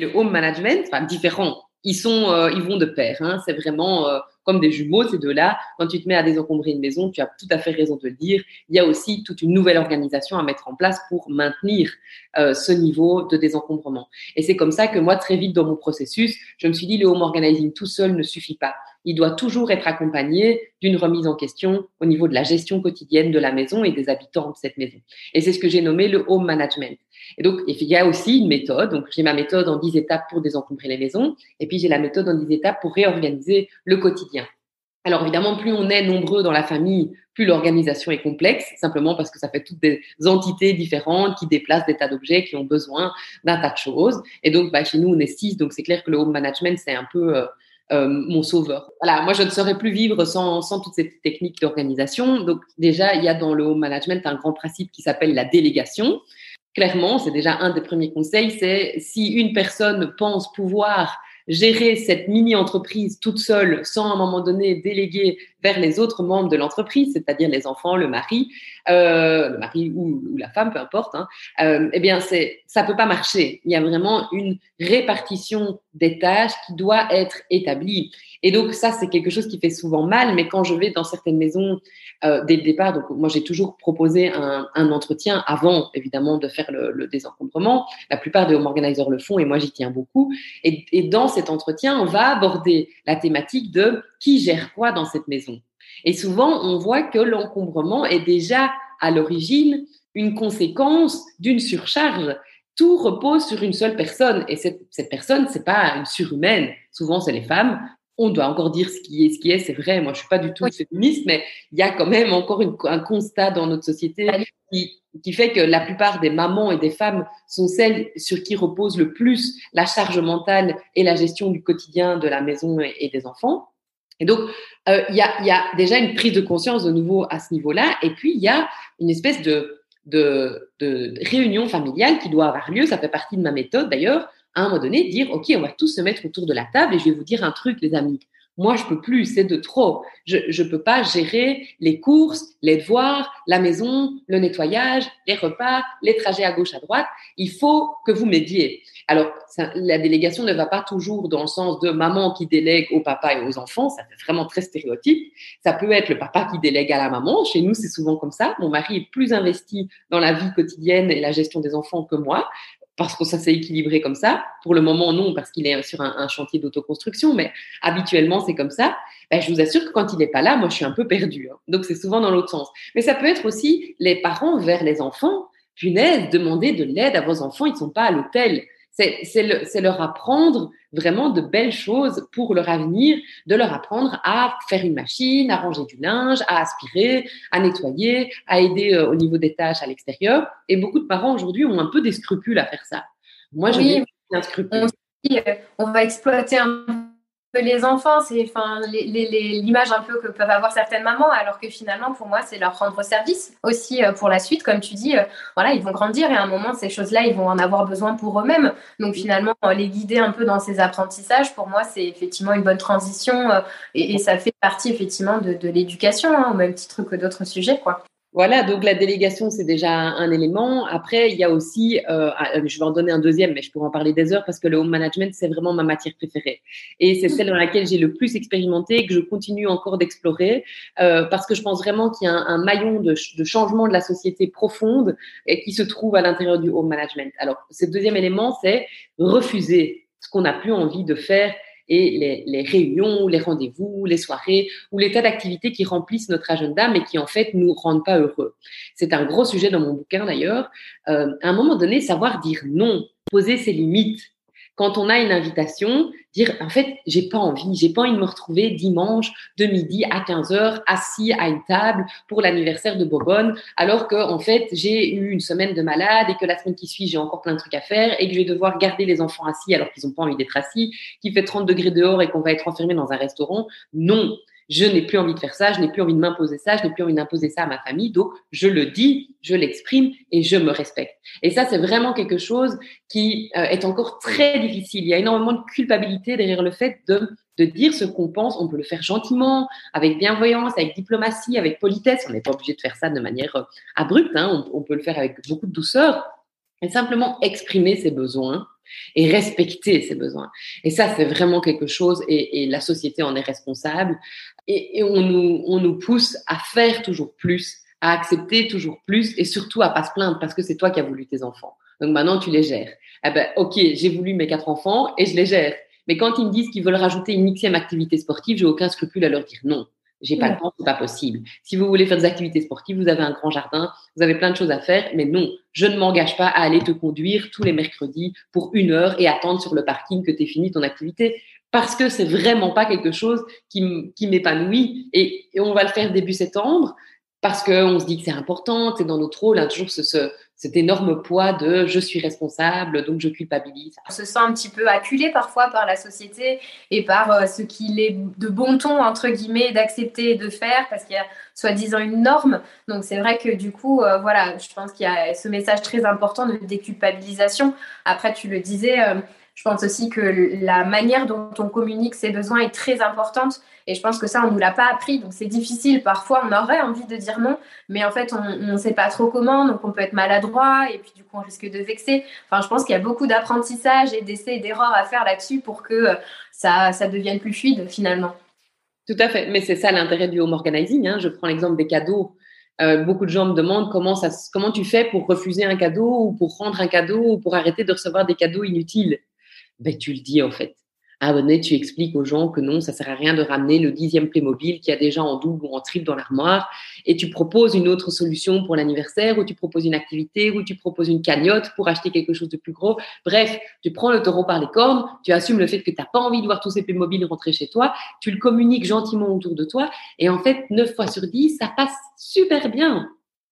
S3: le home management. Enfin, différent. Ils sont, euh, ils vont de pair. Hein. C'est vraiment euh, comme des jumeaux, ces deux-là. Quand tu te mets à désencombrer une maison, tu as tout à fait raison de le dire. Il y a aussi toute une nouvelle organisation à mettre en place pour maintenir euh, ce niveau de désencombrement. Et c'est comme ça que moi, très vite dans mon processus, je me suis dit, le home organizing tout seul ne suffit pas il doit toujours être accompagné d'une remise en question au niveau de la gestion quotidienne de la maison et des habitants de cette maison. Et c'est ce que j'ai nommé le home management. Et donc, il y a aussi une méthode. Donc, j'ai ma méthode en 10 étapes pour désencombrer les maisons. Et puis, j'ai la méthode en 10 étapes pour réorganiser le quotidien. Alors évidemment, plus on est nombreux dans la famille, plus l'organisation est complexe, simplement parce que ça fait toutes des entités différentes qui déplacent des tas d'objets, qui ont besoin d'un tas de choses. Et donc, bah, chez nous, on est six, donc c'est clair que le home management, c'est un peu euh, euh, mon sauveur. Voilà, moi je ne saurais plus vivre sans, sans toutes ces techniques d'organisation. Donc déjà, il y a dans le home management un grand principe qui s'appelle la délégation. Clairement, c'est déjà un des premiers conseils, c'est si une personne pense pouvoir gérer cette mini-entreprise toute seule sans à un moment donné déléguer vers les autres membres de l'entreprise, c'est-à-dire les enfants, le mari, euh, le mari ou, la femme, peu importe, hein, euh, eh bien, c'est, ça peut pas marcher. Il y a vraiment une répartition des tâches qui doit être établie. Et donc, ça, c'est quelque chose qui fait souvent mal, mais quand je vais dans certaines maisons euh, dès le départ, donc moi, j'ai toujours proposé un, entretien avant, évidemment, de faire le, désencombrement. La plupart des home organizers le font et moi, j'y tiens beaucoup. Et dans cet entretien, on va aborder la thématique de qui gère quoi dans cette maison. Et souvent, on voit que l'encombrement est déjà à l'origine une conséquence d'une surcharge. Tout repose sur une seule personne et cette, cette personne, c'est pas une surhumaine. Souvent, c'est les femmes. On doit encore dire ce qui est, ce qui est, c'est vrai. Moi, je suis pas du tout féministe, mais il y a quand même encore un constat dans notre société qui, qui fait que la plupart des mamans et des femmes sont celles sur qui repose le plus la charge mentale et la gestion du quotidien de la maison et des enfants. Et donc, euh, il y, a, déjà une prise de conscience de nouveau à ce niveau-là. Et puis, il y a une espèce de, de, de réunion familiale qui doit avoir lieu. Ça fait partie de ma méthode d'ailleurs. À un moment donné, dire, OK, on va tous se mettre autour de la table et je vais vous dire un truc, les amis. Moi, je peux plus, c'est de trop. Je ne peux pas gérer les courses, les devoirs, la maison, le nettoyage, les repas, les trajets à gauche, à droite. Il faut que vous m'aidiez. Alors, la délégation ne va pas toujours dans le sens de maman qui délègue au papa et aux enfants. Ça fait vraiment très stéréotype. Ça peut être le papa qui délègue à la maman. Chez nous, c'est souvent comme ça. Mon mari est plus investi dans la vie quotidienne et la gestion des enfants que moi parce que ça s'est équilibré comme ça. Pour le moment, non, parce qu'il est sur un, chantier d'autoconstruction, mais habituellement, c'est comme ça. Ben, je vous assure que quand il n'est pas là, moi, je suis un peu perdue. Hein. Donc, c'est souvent dans l'autre sens. Mais ça peut être aussi les parents vers les enfants. Punaise, demandez de l'aide à vos enfants, ils ne sont pas à l'hôtel. C'est leur apprendre vraiment de belles choses pour leur avenir, de leur apprendre à faire une machine, à ranger du linge, à aspirer, à nettoyer, à aider euh, au niveau des tâches à l'extérieur. Et beaucoup de parents aujourd'hui ont un peu des scrupules à faire ça. Moi, j'ai un scrupule.
S2: On, euh, on va exploiter un les enfants, c'est enfin, l'image un peu que peuvent avoir certaines mamans, alors que finalement, pour moi, c'est leur rendre service aussi euh, pour la suite. Comme tu dis, euh, voilà, ils vont grandir et à un moment, ces choses-là, ils vont en avoir besoin pour eux-mêmes. Donc finalement, euh, les guider un peu dans ces apprentissages, pour moi, c'est effectivement une bonne transition et, ça fait partie effectivement de, l'éducation, hein, au même titre que d'autres sujets, quoi.
S3: Voilà, donc la délégation, c'est déjà un élément. Après, il y a aussi, euh, ah, je vais en donner un deuxième, mais je pourrais en parler des heures parce que le home management, c'est vraiment ma matière préférée. Et c'est celle dans laquelle j'ai le plus expérimenté et que je continue encore d'explorer euh, parce que je pense vraiment qu'il y a un, maillon de, de, changement de la société profonde et qui se trouve à l'intérieur du home management. Alors, ce deuxième élément, c'est refuser ce qu'on n'a plus envie de faire et les, les réunions, les rendez-vous, les soirées ou les tas d'activités qui remplissent notre agenda mais qui en fait nous rendent pas heureux. C'est un gros sujet dans mon bouquin d'ailleurs. Euh, à un moment donné, savoir dire non, poser ses limites, quand on a une invitation, dire en fait, j'ai pas envie, j'ai pas envie de me retrouver dimanche de midi à 15 heures assis à une table pour l'anniversaire de Bobonne, alors que en fait, j'ai eu une semaine de malade et que la semaine qui suit, j'ai encore plein de trucs à faire et que je vais devoir garder les enfants assis alors qu'ils ont pas envie d'être assis, qu'il fait 30 degrés dehors et qu'on va être enfermé dans un restaurant. Non, je n'ai plus envie de faire ça, je n'ai plus envie de m'imposer ça, je n'ai plus envie d'imposer ça à ma famille. Donc, je le dis, je l'exprime et je me respecte. Et ça, c'est vraiment quelque chose qui euh, est encore très difficile. Il y a énormément de culpabilité derrière le fait de, de dire ce qu'on pense. On peut le faire gentiment, avec bienveillance, avec diplomatie, avec politesse. On n'est pas obligé de faire ça de manière euh, abrupte. Hein. On, peut le faire avec beaucoup de douceur. Et simplement exprimer ses besoins et respecter ses besoins. Et ça, c'est vraiment quelque chose, et, la société en est responsable. Et, et on, nous, on nous pousse à faire toujours plus, à accepter toujours plus, et surtout à pas se plaindre parce que c'est toi qui as voulu tes enfants. Donc maintenant, tu les gères. Eh ben, ok, j'ai voulu mes quatre enfants et je les gère. Mais quand ils me disent qu'ils veulent rajouter une xième activité sportive, j'ai aucun scrupule à leur dire non. J'ai pas le temps, c'est pas possible. Si vous voulez faire des activités sportives, vous avez un grand jardin, vous avez plein de choses à faire, mais non, je ne m'engage pas à aller te conduire tous les mercredis pour une heure et attendre sur le parking que tu aies fini ton activité parce que c'est vraiment pas quelque chose qui m'épanouit et, on va le faire début septembre parce qu'on se dit que c'est important, c'est dans notre rôle, hein, toujours ce, ce, cet énorme poids de je suis responsable, donc je culpabilise.
S2: On se sent un petit peu acculé parfois par la société et par euh, ce qu'il est de bon ton, entre guillemets, d'accepter et de faire parce qu'il y a soi-disant une norme. Donc c'est vrai que du coup, euh, voilà, je pense qu'il y a ce message très important de déculpabilisation. Après, tu le disais, euh, je pense aussi que la manière dont on communique ses besoins est très importante. Et je pense que ça, on ne nous l'a pas appris. Donc, c'est difficile. Parfois, on aurait envie de dire non, mais en fait, on ne sait pas trop comment. Donc, on peut être maladroit et puis, du coup, on risque de vexer. Enfin, je pense qu'il y a beaucoup d'apprentissage et d'essais et d'erreurs à faire là-dessus pour que euh, ça, ça devienne plus fluide finalement.
S3: Tout à fait. Mais c'est ça l'intérêt du home organizing. Hein. Je prends l'exemple des cadeaux. Euh, beaucoup de gens me demandent comment, ça, comment tu fais pour refuser un cadeau ou pour rendre un cadeau ou pour arrêter de recevoir des cadeaux inutiles ben, tu le dis en fait. Abonné, tu expliques aux gens que non, ça sert à rien de ramener le dixième Playmobil qui a déjà en double ou en triple dans l'armoire, et tu proposes une autre solution pour l'anniversaire, ou tu proposes une activité, ou tu proposes une cagnotte pour acheter quelque chose de plus gros. Bref, tu prends le taureau par les cornes, tu assumes le fait que tu n'as pas envie de voir tous ces Playmobil rentrer chez toi, tu le communiques gentiment autour de toi, et en fait, 9 fois sur 10, ça passe super bien.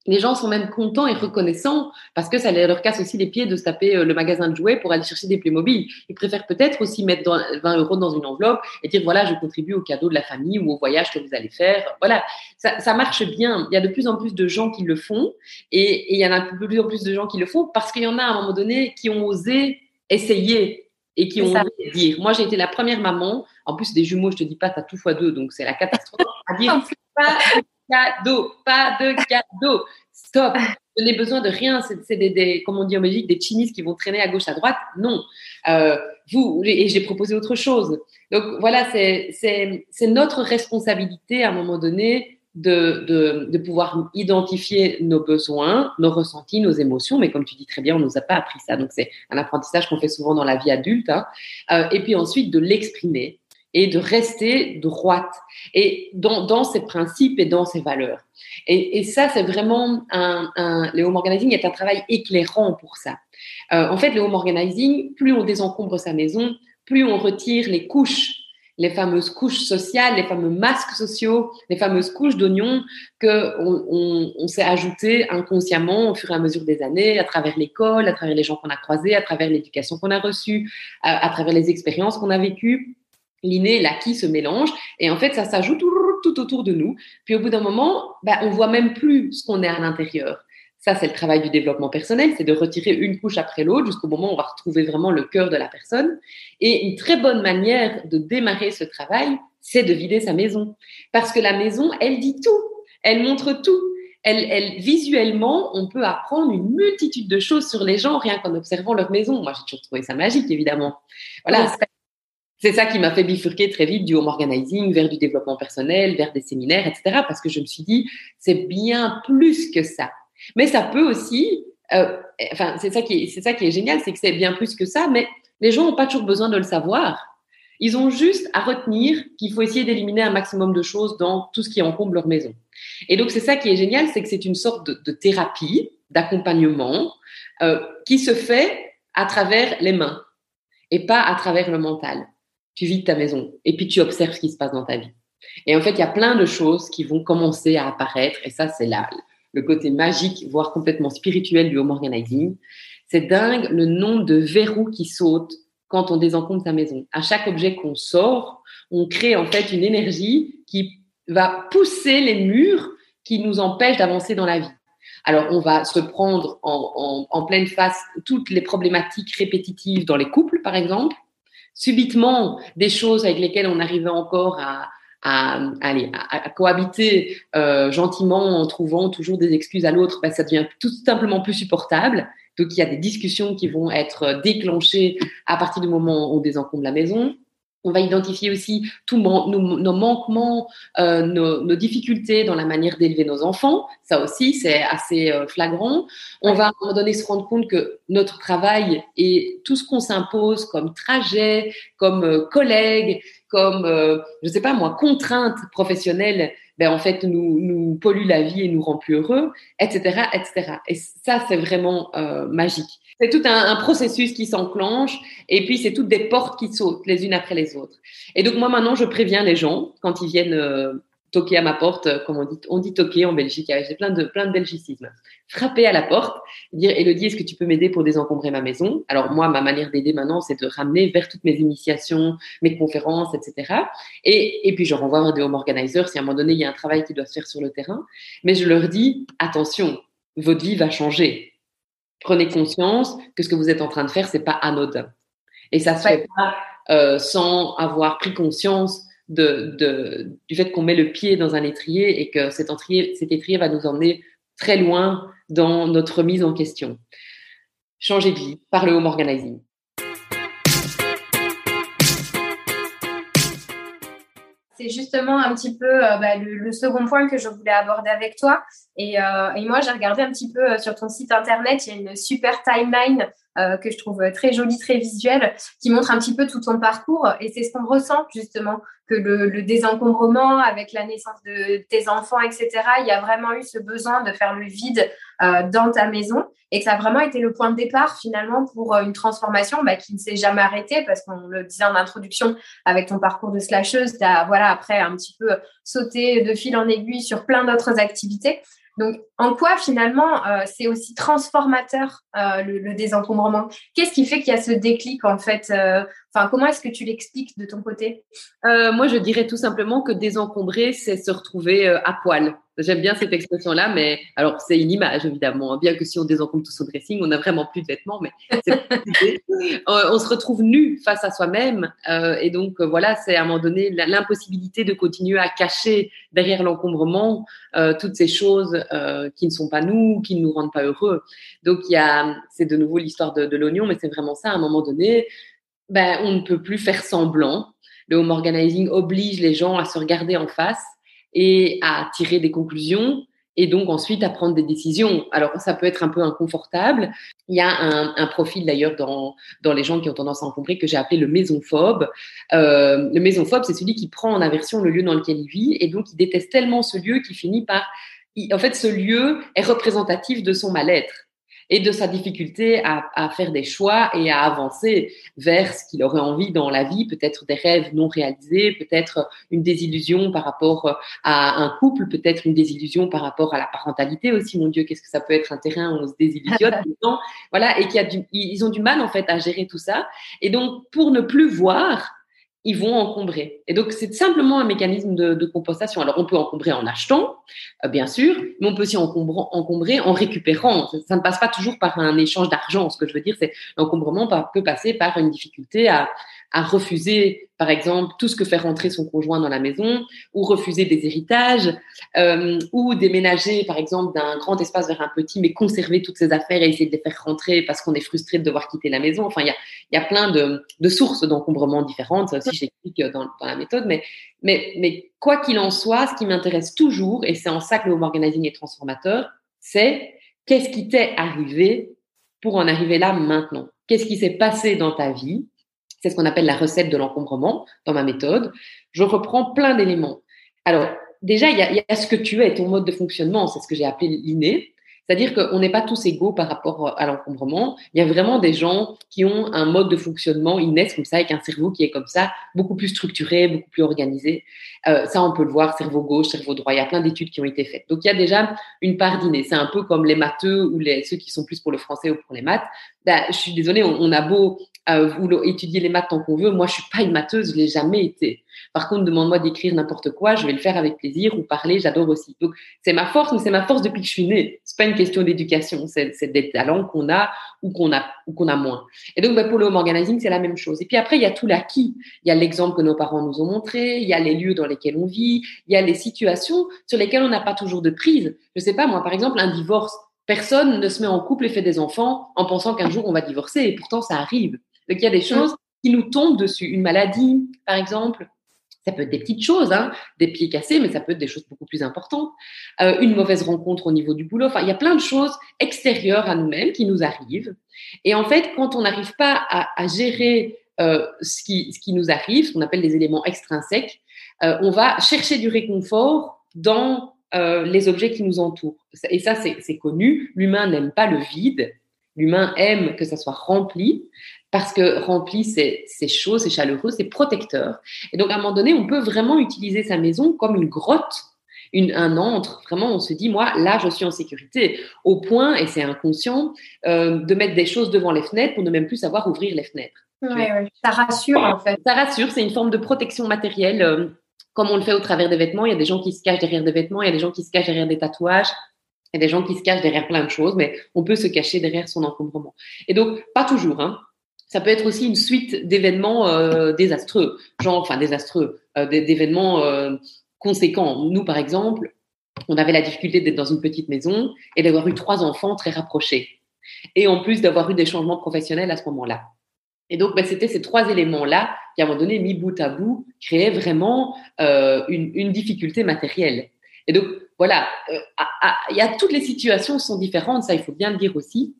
S3: Les gens sont même contents et reconnaissants parce que ça leur casse aussi les pieds de se taper euh, le magasin de jouets pour aller chercher des Playmobil. Ils préfèrent peut-être aussi mettre 20 euros dans une enveloppe et dire voilà, je contribue au cadeau de la famille ou au voyage que vous allez faire. Voilà, ça, ça marche bien. Il y a de plus en plus de gens qui le font et, il y en a de plus en plus de gens qui le font parce qu'il y en a à un moment donné qui ont osé essayer et qui ont osé dire. Moi, j'ai été la première maman, en plus des jumeaux, je te dis pas, tu as tout fois deux, donc c'est la catastrophe, à dire (laughs) (laughs) cadeau, pas de cadeau. Stop. Je n'ai besoin de rien. C'est des, des, comme on dit en Belgique, des chinistes qui vont traîner à gauche, à droite. Non. Euh, vous, et j'ai proposé autre chose. Donc voilà, c'est notre responsabilité à un moment donné de, pouvoir identifier nos besoins, nos ressentis, nos émotions. Mais comme tu dis très bien, on nous a pas appris ça. Donc c'est un apprentissage qu'on fait souvent dans la vie adulte. Hein. Euh, et puis ensuite de l'exprimer et de rester droite et dans, dans ses principes et dans ses valeurs. Et, et ça, c'est vraiment un, un, le home organizing est un travail éclairant pour ça. Euh, en fait, le home organizing, plus on désencombre sa maison, plus on retire les couches, les fameuses couches sociales, les fameux masques sociaux, les fameuses couches d'oignons que on, on, s'est ajouté inconsciemment au fur et à mesure des années, à travers l'école, à travers les gens qu'on a croisés, à travers l'éducation qu'on a reçue, à travers les expériences qu'on a vécues l'inné l'acquis se mélangent et en fait ça s'ajoute tout, autour de nous. Puis au bout d'un moment, bah, on voit même plus ce qu'on est à l'intérieur. Ça, c'est le travail du développement personnel, c'est de retirer une couche après l'autre jusqu'au moment où on va retrouver vraiment le cœur de la personne. Et une très bonne manière de démarrer ce travail, c'est de vider sa maison. Parce que la maison, elle dit tout, elle montre tout. Elle, elle, visuellement, on peut apprendre une multitude de choses sur les gens rien qu'en observant leur maison. Moi, j'ai toujours trouvé ça magique, évidemment. Voilà, c'est ça qui m'a fait bifurquer très vite du home organizing vers du développement personnel, vers des séminaires, etc. Parce que je me suis dit, c'est bien plus que ça. Mais ça peut aussi, euh, enfin, c'est ça qui est, c'est ça qui est génial, c'est que c'est bien plus que ça, mais les gens n'ont pas toujours besoin de le savoir. Ils ont juste à retenir qu'il faut essayer d'éliminer un maximum de choses dans tout ce qui encombre leur maison. Et donc, c'est ça qui est génial, c'est que c'est une sorte de, thérapie, d'accompagnement, euh, qui se fait à travers les mains et pas à travers le mental tu vides ta maison et puis tu observes ce qui se passe dans ta vie. Et en fait, il y a plein de choses qui vont commencer à apparaître et ça, c'est là le côté magique, voire complètement spirituel du home organizing. C'est dingue le nombre de verrous qui sautent quand on désencombre sa maison. À chaque objet qu'on sort, on crée en fait une énergie qui va pousser les murs qui nous empêchent d'avancer dans la vie. Alors, on va se prendre en, pleine face toutes les problématiques répétitives dans les couples, par exemple subitement des choses avec lesquelles on arrivait encore à, à, aller, à, cohabiter euh, gentiment en trouvant toujours des excuses à l'autre, ben, ça devient tout simplement plus supportable. Donc il y a des discussions qui vont être déclenchées à partir du moment où on désencombre la maison. On va identifier aussi tous nos, nos, manquements, euh, nos, nos, difficultés dans la manière d'élever nos enfants. Ça aussi, c'est assez euh, flagrant. On va à un moment donné se rendre compte que notre travail et tout ce qu'on s'impose comme trajet, comme euh, collègue, comme, euh, je sais pas moi, contrainte professionnelle, ben, en fait, nous, nous pollue la vie et nous rend plus heureux, etc., etc. Et ça, c'est vraiment euh, magique. C'est tout un, processus qui s'enclenche et puis c'est toutes des portes qui sautent les unes après les autres. Et donc moi maintenant, je préviens les gens quand ils viennent euh, toquer à ma porte, euh, comme on dit, on dit toquer en Belgique, j'ai plein de, plein de belgicismes. Frapper à la porte, dire Elodie, est-ce que tu peux m'aider pour désencombrer ma maison? Alors moi, ma manière d'aider maintenant, c'est de ramener vers toutes mes initiations, mes conférences, etc. Et, et puis je renvoie vers des home organizers si à un moment donné, il y a un travail qui doit se faire sur le terrain. Mais je leur dis, attention, votre vie va changer. Prenez conscience que ce que vous êtes en train de faire, c'est pas anodin. Et ça se fait pas euh, sans avoir pris conscience du fait qu'on met le pied dans un étrier et que cet étrier, cet étrier va nous emmener très loin dans notre remise en question. Changer de vie par le home organizing.
S2: c'est justement un petit peu euh, bah, le, second point que je voulais aborder avec toi. Et, euh, et moi, j'ai regardé un petit peu euh, sur ton site internet, il y a une super timeline euh, que je trouve très jolie, très visuelle, qui montre un petit peu tout ton parcours. Et c'est ce qu'on ressent justement, que le, le, désencombrement avec la naissance de tes enfants, etc., il y a vraiment eu ce besoin de faire le vide euh, dans ta maison et que ça a vraiment été le point de départ finalement pour euh, une transformation bah, qui ne s'est jamais arrêtée parce qu'on le disait en introduction avec ton parcours de slasheuse, tu as voilà, après un petit peu sauté de fil en aiguille sur plein d'autres activités. Donc, en quoi finalement euh, c'est aussi transformateur euh, le, désencombrement? Qu'est-ce qui fait qu'il y a ce déclic en fait euh, Enfin, comment est-ce que tu l'expliques de ton côté?
S3: Moi, je dirais tout simplement que désencombrer, c'est se retrouver à poil. J'aime bien cette expression-là, mais alors c'est une image évidemment. Hein. Bien que si on désencombre tout son dressing, on n'a vraiment plus de vêtements, mais (laughs) on se retrouve nu face à soi-même, et donc voilà, c'est à un moment donné l'impossibilité de continuer à cacher derrière l'encombrement toutes ces choses euh, qui ne sont pas nous, qui ne nous rendent pas heureux. Donc il y a, c'est de nouveau l'histoire de, l'oignon, mais c'est vraiment ça. À un moment donné, ben on ne peut plus faire semblant. Le home organizing oblige les gens à se regarder en face et à tirer des conclusions et donc ensuite à prendre des décisions. Alors ça peut être un peu inconfortable. Il y a un, profil d'ailleurs dans, dans les gens qui ont tendance à encombrer que j'ai appelé le maisonphobe. Euh, le maisonphobe, c'est celui qui prend en aversion le lieu dans lequel il vit et donc il déteste tellement ce lieu qu'il finit par en fait, ce lieu est représentatif de son mal-être et de sa difficulté à, faire des choix et à avancer vers ce qu'il aurait envie dans la vie, peut-être des rêves non réalisés, peut-être une désillusion par rapport à un couple, peut-être une désillusion par rapport à la parentalité aussi. Mon Dieu, qu'est-ce que ça peut être un terrain où on se désillusionne (laughs) Voilà, et qu'ils ont du mal en fait à gérer tout ça. Et donc, pour ne plus voir, ils vont encombrer. Et donc, c'est simplement un mécanisme de, de, compensation. Alors, on peut encombrer en achetant, euh, bien sûr, mais on peut aussi encombrer, en récupérant. Ça, ne passe pas toujours par un échange d'argent. Ce que je veux dire, c'est l'encombrement peut passer par une difficulté à, à refuser, par exemple, tout ce que fait rentrer son conjoint dans la maison, ou refuser des héritages, euh, ou déménager, par exemple, d'un grand espace vers un petit, mais conserver toutes ses affaires et essayer de les faire rentrer parce qu'on est frustré de devoir quitter la maison. Enfin, il y a, y a plein de, de sources d'encombrement différentes. Aussi, j'explique dans, dans la méthode. Mais, mais, mais quoi qu'il en soit, ce qui m'intéresse toujours, et c'est en ça que le home organizing est transformateur, c'est qu'est-ce qui t'est arrivé pour en arriver là maintenant? Qu'est-ce qui s'est passé dans ta vie c'est ce qu'on appelle la recette de l'encombrement dans ma méthode. Je reprends plein d'éléments. Alors, déjà, il y, a, ce que tu es, ton mode de fonctionnement, c'est ce que j'ai appelé l'inné. C'est-à-dire qu'on n'est pas tous égaux par rapport à l'encombrement. Il y a vraiment des gens qui ont un mode de fonctionnement, ils comme ça, avec un cerveau qui est comme ça, beaucoup plus structuré, beaucoup plus organisé. Euh, ça, on peut le voir, cerveau gauche, cerveau droit. Il y a plein d'études qui ont été faites. Donc, il y a déjà une part d'inné. C'est un peu comme les matheux ou les, ceux qui sont plus pour le français ou pour les maths. Ben, je suis désolée, on, on a beau euh, étudier les maths tant qu'on veut. Moi, je suis pas une matheuse, je l'ai jamais été. Par contre, demande-moi d'écrire n'importe quoi, je vais le faire avec plaisir ou parler, j'adore aussi. Donc, c'est ma force, mais c'est ma force depuis que je suis née. C'est pas une question d'éducation, c'est des talents qu'on a ou qu'on a ou qu'on a moins. Et donc, bah, pour le home organizing, c'est la même chose. Et puis après, il y a tout l'acquis. Il y a l'exemple que nos parents nous ont montré, il y a les lieux dans lesquels on vit, il y a les situations sur lesquelles on n'a pas toujours de prise. Je sais pas, moi, par exemple, un divorce. Personne ne se met en couple et fait des enfants en pensant qu'un jour on va divorcer, et pourtant ça arrive. Donc il y a des mm. choses qui nous tombent dessus. Une maladie, par exemple, ça peut être des petites choses, hein, des pieds cassés, mais ça peut être des choses beaucoup plus importantes. Euh, une mauvaise rencontre au niveau du boulot. Enfin, il y a plein de choses extérieures à nous-mêmes qui nous arrivent. Et en fait, quand on n'arrive pas à, gérer euh, ce, qui, ce qui nous arrive, ce qu'on appelle les éléments extrinsèques, euh, on va chercher du réconfort dans les objets qui nous entourent. Et ça, c'est connu. L'humain n'aime pas le vide. L'humain aime que ça soit rempli parce que rempli, c'est chaud, c'est chaleureux, c'est protecteur. Et donc, à un moment donné, on peut vraiment utiliser sa maison comme une grotte, une, un antre. Vraiment, on se dit, moi, là, je suis en sécurité. Au point, et c'est inconscient, euh, de mettre des choses devant les fenêtres pour ne même plus savoir ouvrir les fenêtres.
S2: Ça rassure, en fait.
S3: Ça rassure, c'est une forme de protection matérielle. Comme on le fait au travers des vêtements, il y a des gens qui se cachent derrière des vêtements, il y a des gens qui se cachent derrière des tatouages, il y a des gens qui se cachent derrière plein de choses, mais on peut se cacher derrière son encombrement. Et donc, pas toujours, hein ça peut être aussi une suite d'événements euh, désastreux, genre, enfin désastreux, euh, d'événements euh, conséquents. Nous, par exemple, on avait la difficulté d'être dans une petite maison et d'avoir eu trois enfants très rapprochés. Et en plus d'avoir eu des changements professionnels à ce moment-là. Et donc, ben, c'était ces trois éléments-là qui, à un moment donné, mis bout à bout, créaient vraiment une, une, difficulté matérielle. Et donc, voilà, il y a toutes les situations sont différentes, ça, il faut bien le dire aussi.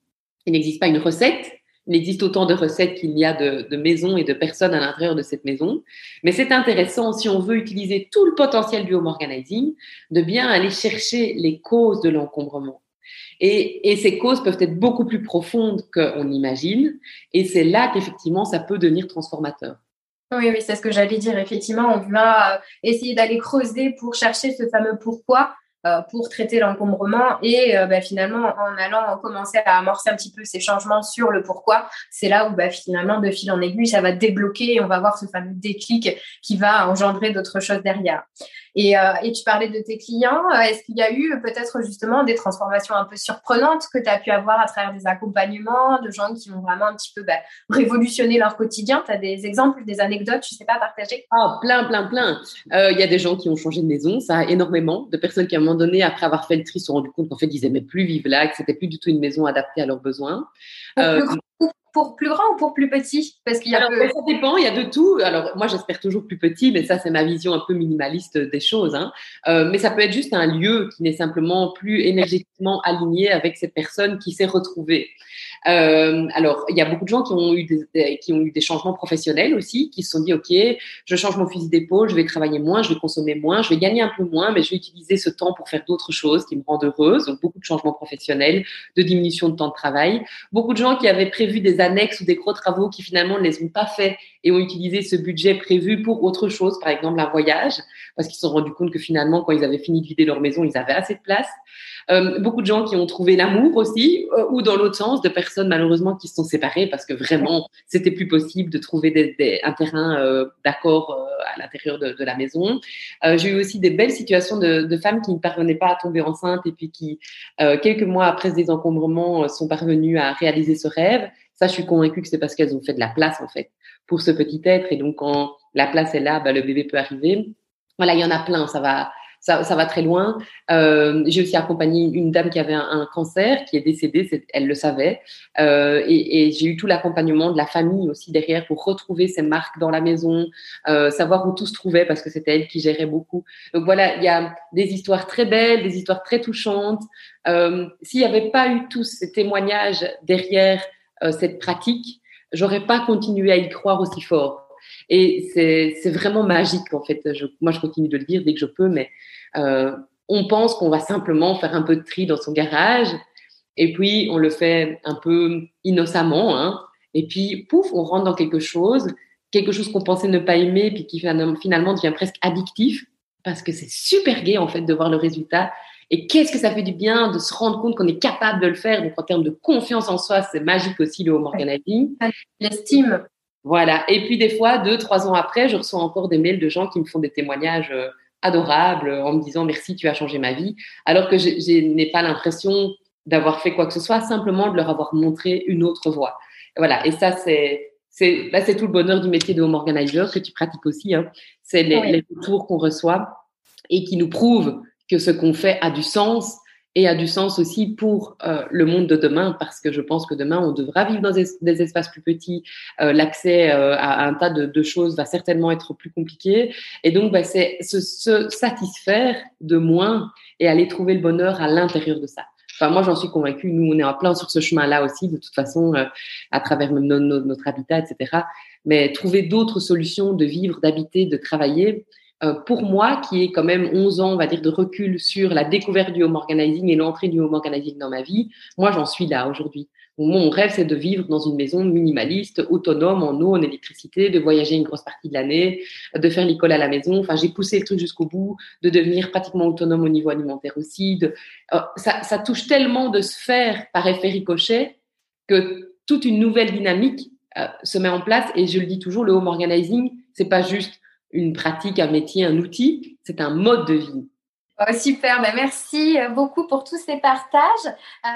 S3: Il n'existe pas une recette, il existe autant de recettes qu'il y a de, maisons et de personnes à l'intérieur de cette maison. Mais c'est intéressant, si on veut utiliser tout le potentiel du home organizing, de bien aller chercher les causes de l'encombrement. Et, ces causes peuvent être beaucoup plus profondes qu'on imagine. Et c'est là qu'effectivement, ça peut devenir transformateur.
S2: Oui, oui, c'est ce que j'allais dire. Effectivement, on va essayer d'aller creuser pour chercher ce fameux pourquoi pour traiter l'encombrement et bah, finalement en allant commencer à amorcer un petit peu ces changements sur le pourquoi, c'est là où bah, finalement de fil en aiguille ça va débloquer et on va voir ce fameux déclic qui va engendrer d'autres choses derrière. Et, euh, et, tu parlais de tes clients. Euh, est-ce qu'il y a eu peut-être justement des transformations un peu surprenantes que tu as pu avoir à travers des accompagnements de gens qui ont vraiment un petit peu bah, révolutionné leur quotidien? Tu as des exemples, des anecdotes, je sais pas, partager
S3: Oh, plein, plein, plein. Euh, il y a des gens qui ont changé de maison, ça a énormément. De personnes qui, à un moment donné, après avoir fait le tri, se sont rendues compte qu'en fait, ils n'aimaient plus vivre là, que c'était plus du tout une maison adaptée à leurs besoins.
S2: Euh, pour plus grand ou pour plus petit?
S3: Parce qu'il y a Alors, ça dépend, il y a de tout. Alors, moi, j'espère toujours plus petit, mais ça, c'est ma vision un peu minimaliste des choses. Hein. Euh, mais ça peut être juste un lieu qui n'est simplement plus énergétiquement aligné avec cette personne qui s'est retrouvée. Euh, alors, il y a beaucoup de gens qui ont eu des, qui ont eu des changements professionnels aussi, qui se sont dit, OK, je change mon fusil d'épaule, je vais travailler moins, je vais consommer moins, je vais gagner un peu moins, mais je vais utiliser ce temps pour faire d'autres choses qui me rendent heureuse. Donc, beaucoup de changements professionnels, de diminution de temps de travail. Beaucoup de gens qui avaient prévu des annexes ou des gros travaux qui finalement ne les ont pas fait et ont utilisé ce budget prévu pour autre chose, par exemple un voyage, parce qu'ils se sont rendus compte que finalement, quand ils avaient fini de vider leur maison, ils avaient assez de place. Euh, beaucoup de gens qui ont trouvé l'amour aussi, euh, ou dans l'autre sens, de personnes malheureusement qui se sont séparées parce que vraiment, c'était plus possible de trouver des, un terrain euh, d'accord à l'intérieur de, la maison. J'ai eu aussi des belles situations de, femmes qui ne parvenaient pas à tomber enceinte et puis qui, quelques mois après ce désencombrement, sont parvenues à réaliser ce rêve. Ça, je suis convaincue que c'est parce qu'elles ont fait de la place, en fait, pour ce petit être. Et donc, quand la place est là, bah, le bébé peut arriver. Voilà, il y en a plein. Ça va, ça, ça va très loin. Euh, j'ai aussi accompagné une dame qui avait un, cancer, qui est décédée, elle le savait, euh, et, j'ai eu tout l'accompagnement de la famille aussi derrière pour retrouver ses marques dans la maison, euh, savoir où tout se trouvait parce que c'était elle qui gérait beaucoup. Donc voilà, il y a des histoires très belles, des histoires très touchantes. S'il n'y avait pas eu tous ces témoignages derrière cette pratique, j'aurais pas continué à y croire aussi fort. Et c'est vraiment magique, en fait. Moi, je continue de le dire dès que je peux, mais euh, on pense qu'on va simplement faire un peu de tri dans son garage, et puis on le fait un peu innocemment, hein, et puis, pouf, on rentre dans quelque chose, quelque chose qu'on pensait ne pas aimer, puis qui finalement devient presque addictif, parce que c'est super gai, en fait, de voir le résultat. Et qu'est-ce que ça fait du bien de se rendre compte qu'on est capable de le faire. Donc, en termes de confiance en soi, c'est magique aussi le home organizing.
S2: L'estime.
S3: Voilà. Et puis des fois, deux, trois ans après, je reçois encore des mails de gens qui me font des témoignages euh, adorables euh, en me disant merci, tu as changé ma vie, alors que je, n'ai pas l'impression d'avoir fait quoi que ce soit, simplement de leur avoir montré une autre voie. voilà. Et ça, c'est c'est là, c'est tout le bonheur du métier de home organizer que tu pratiques aussi. Hein. C'est les, les retours qu'on reçoit et qui nous prouvent que ce qu'on fait a du sens et a du sens aussi pour euh, le monde de demain, parce que je pense que demain, on devra vivre dans des, espaces plus petits. Euh, L'accès euh, à un tas de, choses va certainement être plus compliqué. Et donc, bah, c'est se, satisfaire de moins et aller trouver le bonheur à l'intérieur de ça. Enfin, moi, j'en suis convaincue. Nous, on est en plein sur ce chemin-là aussi, de toute façon, à travers notre habitat, etc. Mais trouver d'autres solutions de vivre, d'habiter, de travailler, pour moi, qui est quand même 11 ans, on va dire, de recul sur la découverte du home organizing et l'entrée du home organizing dans ma vie, moi, j'en suis là aujourd'hui. Mon rêve, c'est de vivre dans une maison minimaliste, autonome en eau, en électricité, de voyager une grosse partie de l'année, de faire l'école à la maison. Enfin, j'ai poussé le truc jusqu'au bout, de devenir pratiquement autonome au niveau alimentaire aussi. Euh, ça, ça touche tellement de sphères par effet ricochet que toute une nouvelle dynamique euh, se met en place. Et je le dis toujours, le home organizing, c'est pas juste une pratique, un métier, un outil, c'est un mode de vie.
S2: Oh, super, ben, merci euh, beaucoup pour tous ces partages. Euh,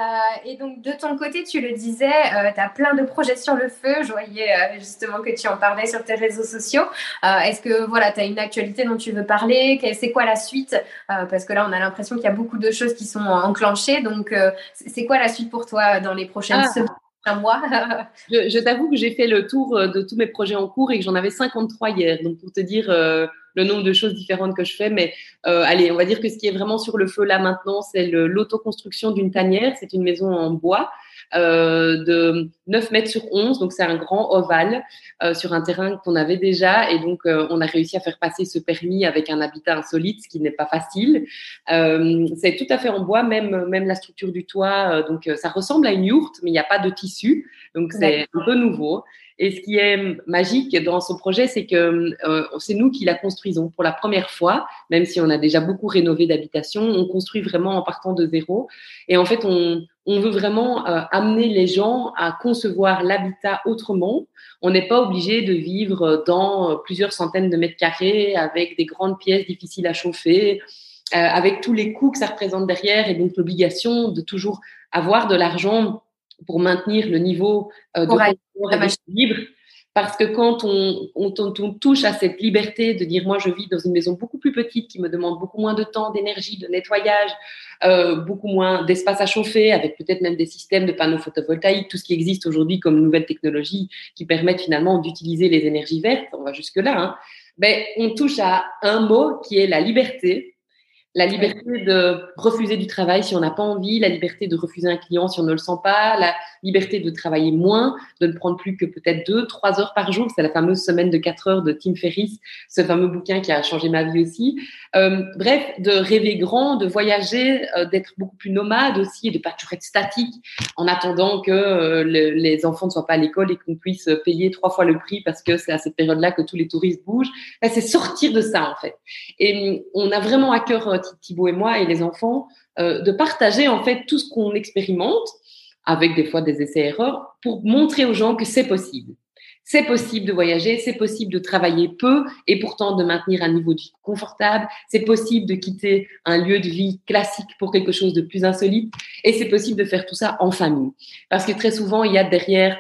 S2: et donc, de ton côté, tu le disais, euh, tu as plein de projets sur le feu. Je voyais justement que tu en parlais sur tes réseaux sociaux. Est-ce que voilà, tu as une actualité dont tu veux parler? C'est quoi la suite? Parce que là, on a l'impression qu'il y a beaucoup de choses qui sont enclenchées. Donc, c'est quoi la suite pour toi dans les prochaines ah. semaines? Mois. (laughs)
S3: je, je t'avoue que j'ai fait le tour euh, de tous mes projets en cours et que j'en avais 53 hier. Donc, pour te dire euh, le nombre de choses différentes que je fais. Mais euh, allez, on va dire que ce qui est vraiment sur le feu là maintenant, c'est l'autoconstruction d'une tanière. C'est une maison en bois euh, de 9 mètres sur 11, donc c'est un grand ovale euh, sur un terrain qu'on avait déjà, et donc euh, on a réussi à faire passer ce permis avec un habitat insolite, ce qui n'est pas facile. C'est tout à fait en bois, même même la structure du toit, donc ça ressemble à une yourte, mais il n'y a pas de tissu, donc c'est un peu nouveau. Et ce qui est magique dans ce projet, c'est que euh, c'est nous qui la construisons pour la première fois, même si on a déjà beaucoup rénové d'habitations, on construit vraiment en partant de zéro. Et en fait, on, on veut vraiment euh, amener les gens à concevoir l'habitat autrement. On n'est pas obligé de vivre dans plusieurs centaines de mètres carrés avec des grandes pièces difficiles à chauffer, euh, avec tous les coûts que ça représente derrière et donc l'obligation de toujours avoir de l'argent pour maintenir le niveau euh, de confort libre. Parce que quand on, on, on, touche à cette liberté de dire moi je vis dans une maison beaucoup plus petite qui me demande beaucoup moins de temps, d'énergie, de nettoyage, euh, beaucoup moins d'espace à chauffer, avec peut-être même des systèmes de panneaux photovoltaïques, tout ce qui existe aujourd'hui comme nouvelles technologies qui permettent finalement d'utiliser les énergies vertes, on va jusque là, hein, ben, on touche à un mot qui est la liberté la liberté de refuser du travail si on n'a pas envie, la liberté de refuser un client si on ne le sent pas, la liberté de travailler moins, de ne prendre plus que peut-être deux, trois heures par jour. C'est la fameuse semaine de quatre heures de Tim Ferriss, ce fameux bouquin qui a changé ma vie aussi. Euh, bref, de rêver grand, de voyager, euh, d'être beaucoup plus nomade aussi et de pas toujours être statique en attendant que euh, les enfants ne soient pas à l'école et qu'on puisse payer trois fois le prix parce que c'est à cette période-là que tous les touristes bougent. c'est sortir de ça en fait. Et on a vraiment à cœur Thibaut et moi et les enfants, euh, de partager en fait tout ce qu'on expérimente, avec des fois des essais-erreurs, pour montrer aux gens que c'est possible. C'est possible de voyager, c'est possible de travailler peu et pourtant de maintenir un niveau de vie confortable. C'est possible de quitter un lieu de vie classique pour quelque chose de plus insolite. Et c'est possible de faire tout ça en famille. Parce que très souvent, il y a derrière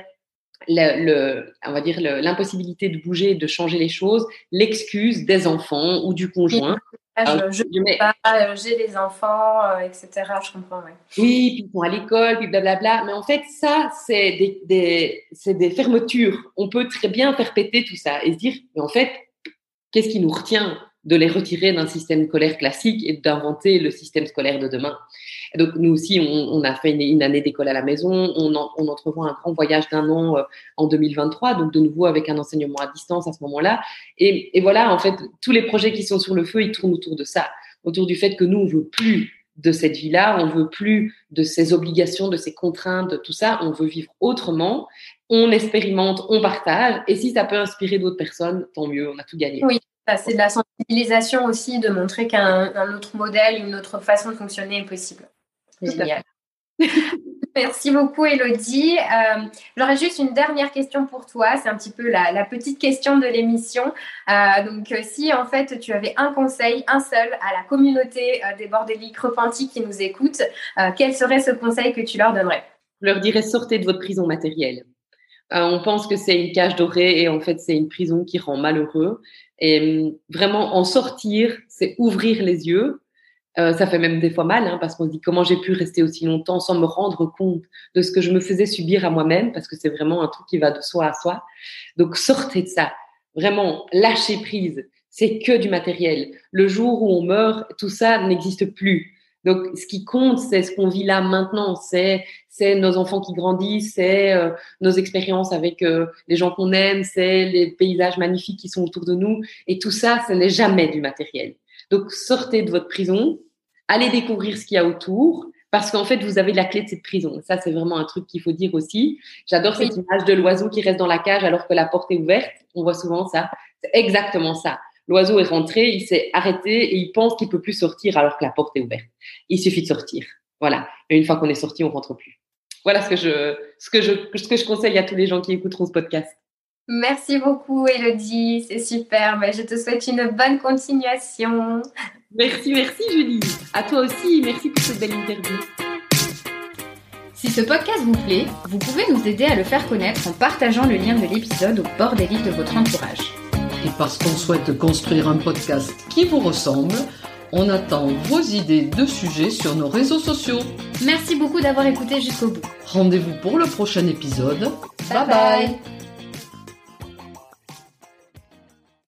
S3: le, le, on va dire l'impossibilité de bouger, de changer les choses, l'excuse des enfants ou du conjoint
S2: ah, je ne pas, euh, j'ai les enfants, euh, etc. Je comprends,
S3: oui. Oui, puis ils vont à l'école, puis blablabla. Mais en fait, ça, c'est des, des, c'est des fermetures. On peut très bien faire péter tout ça et se dire, mais en fait, qu'est-ce qui nous retient? De les retirer d'un système scolaire classique et d'inventer le système scolaire de demain. donc nous aussi, on, a fait une, année d'école à la maison, on, entrevoit un grand voyage d'un an euh, en 2023, donc de nouveau avec un enseignement à distance à ce moment-là. Et, et, voilà, en fait, tous les projets qui sont sur le feu, ils tournent autour de ça, autour du fait que nous, on veut plus de cette vie-là, on veut plus de ces obligations, de ces contraintes, de tout ça, on veut vivre autrement, on expérimente, on partage, et si ça peut inspirer d'autres personnes, tant mieux, on a tout gagné.
S2: Oui, c'est de la sensibilisation aussi, de montrer qu'un autre modèle, une autre façon de fonctionner est possible. Génial. (laughs) Merci beaucoup, Elodie. Euh, j'aurais juste une dernière question pour toi. C'est un petit peu la, petite question de l'émission. Euh, donc, euh, si en fait tu avais un conseil, un seul, à la communauté des bordéliques repentis qui nous écoutent, quel serait ce conseil que tu leur donnerais?
S3: Je leur dirais sortez de votre prison matérielle. On pense que c'est une cage dorée et en fait c'est une prison qui rend malheureux. Et hum, vraiment en sortir, c'est ouvrir les yeux euh, ça fait même des fois mal, hein, parce qu'on se dit comment j'ai pu rester aussi longtemps sans me rendre compte de ce que je me faisais subir à moi-même, parce que c'est vraiment un truc qui va de soi à soi. Donc sortez de ça, vraiment lâchez prise. C'est que du matériel. Le jour où on meurt, tout ça n'existe plus. Donc, ce qui compte, c'est ce qu'on vit là maintenant. C'est, c'est nos enfants qui grandissent, c'est euh, nos expériences avec euh, les gens qu'on aime, c'est les paysages magnifiques qui sont autour de nous. Et tout ça, ce n'est jamais du matériel. Donc, sortez de votre prison, allez découvrir ce qu'il y a autour, parce qu'en fait, vous avez la clé de cette prison. Ça, c'est vraiment un truc qu'il faut dire aussi. J'adore cette image de l'oiseau qui reste dans la cage alors que la porte est ouverte. On voit souvent ça. C'est exactement ça. L'oiseau est rentré, il s'est arrêté et il pense qu'il peut plus sortir alors que la porte est ouverte. Il suffit de sortir. Voilà. Et une fois qu'on est sorti, on rentre plus. Voilà ce que je, ce que je, ce que je conseille à tous les gens qui écouteront ce podcast.
S2: Merci beaucoup, Elodie. C'est super. Mais je te souhaite une bonne continuation.
S3: Merci, merci Julie. À toi aussi, merci pour cette belle interview.
S4: Si ce podcast vous plaît, vous pouvez nous aider à le faire connaître en partageant le lien de l'épisode au bord des livres de votre entourage.
S1: Et parce qu'on souhaite construire un podcast qui vous ressemble, on attend vos idées de sujets sur nos réseaux sociaux.
S4: Merci beaucoup d'avoir écouté jusqu'au bout.
S1: Rendez-vous pour le prochain épisode.
S4: bye. bye.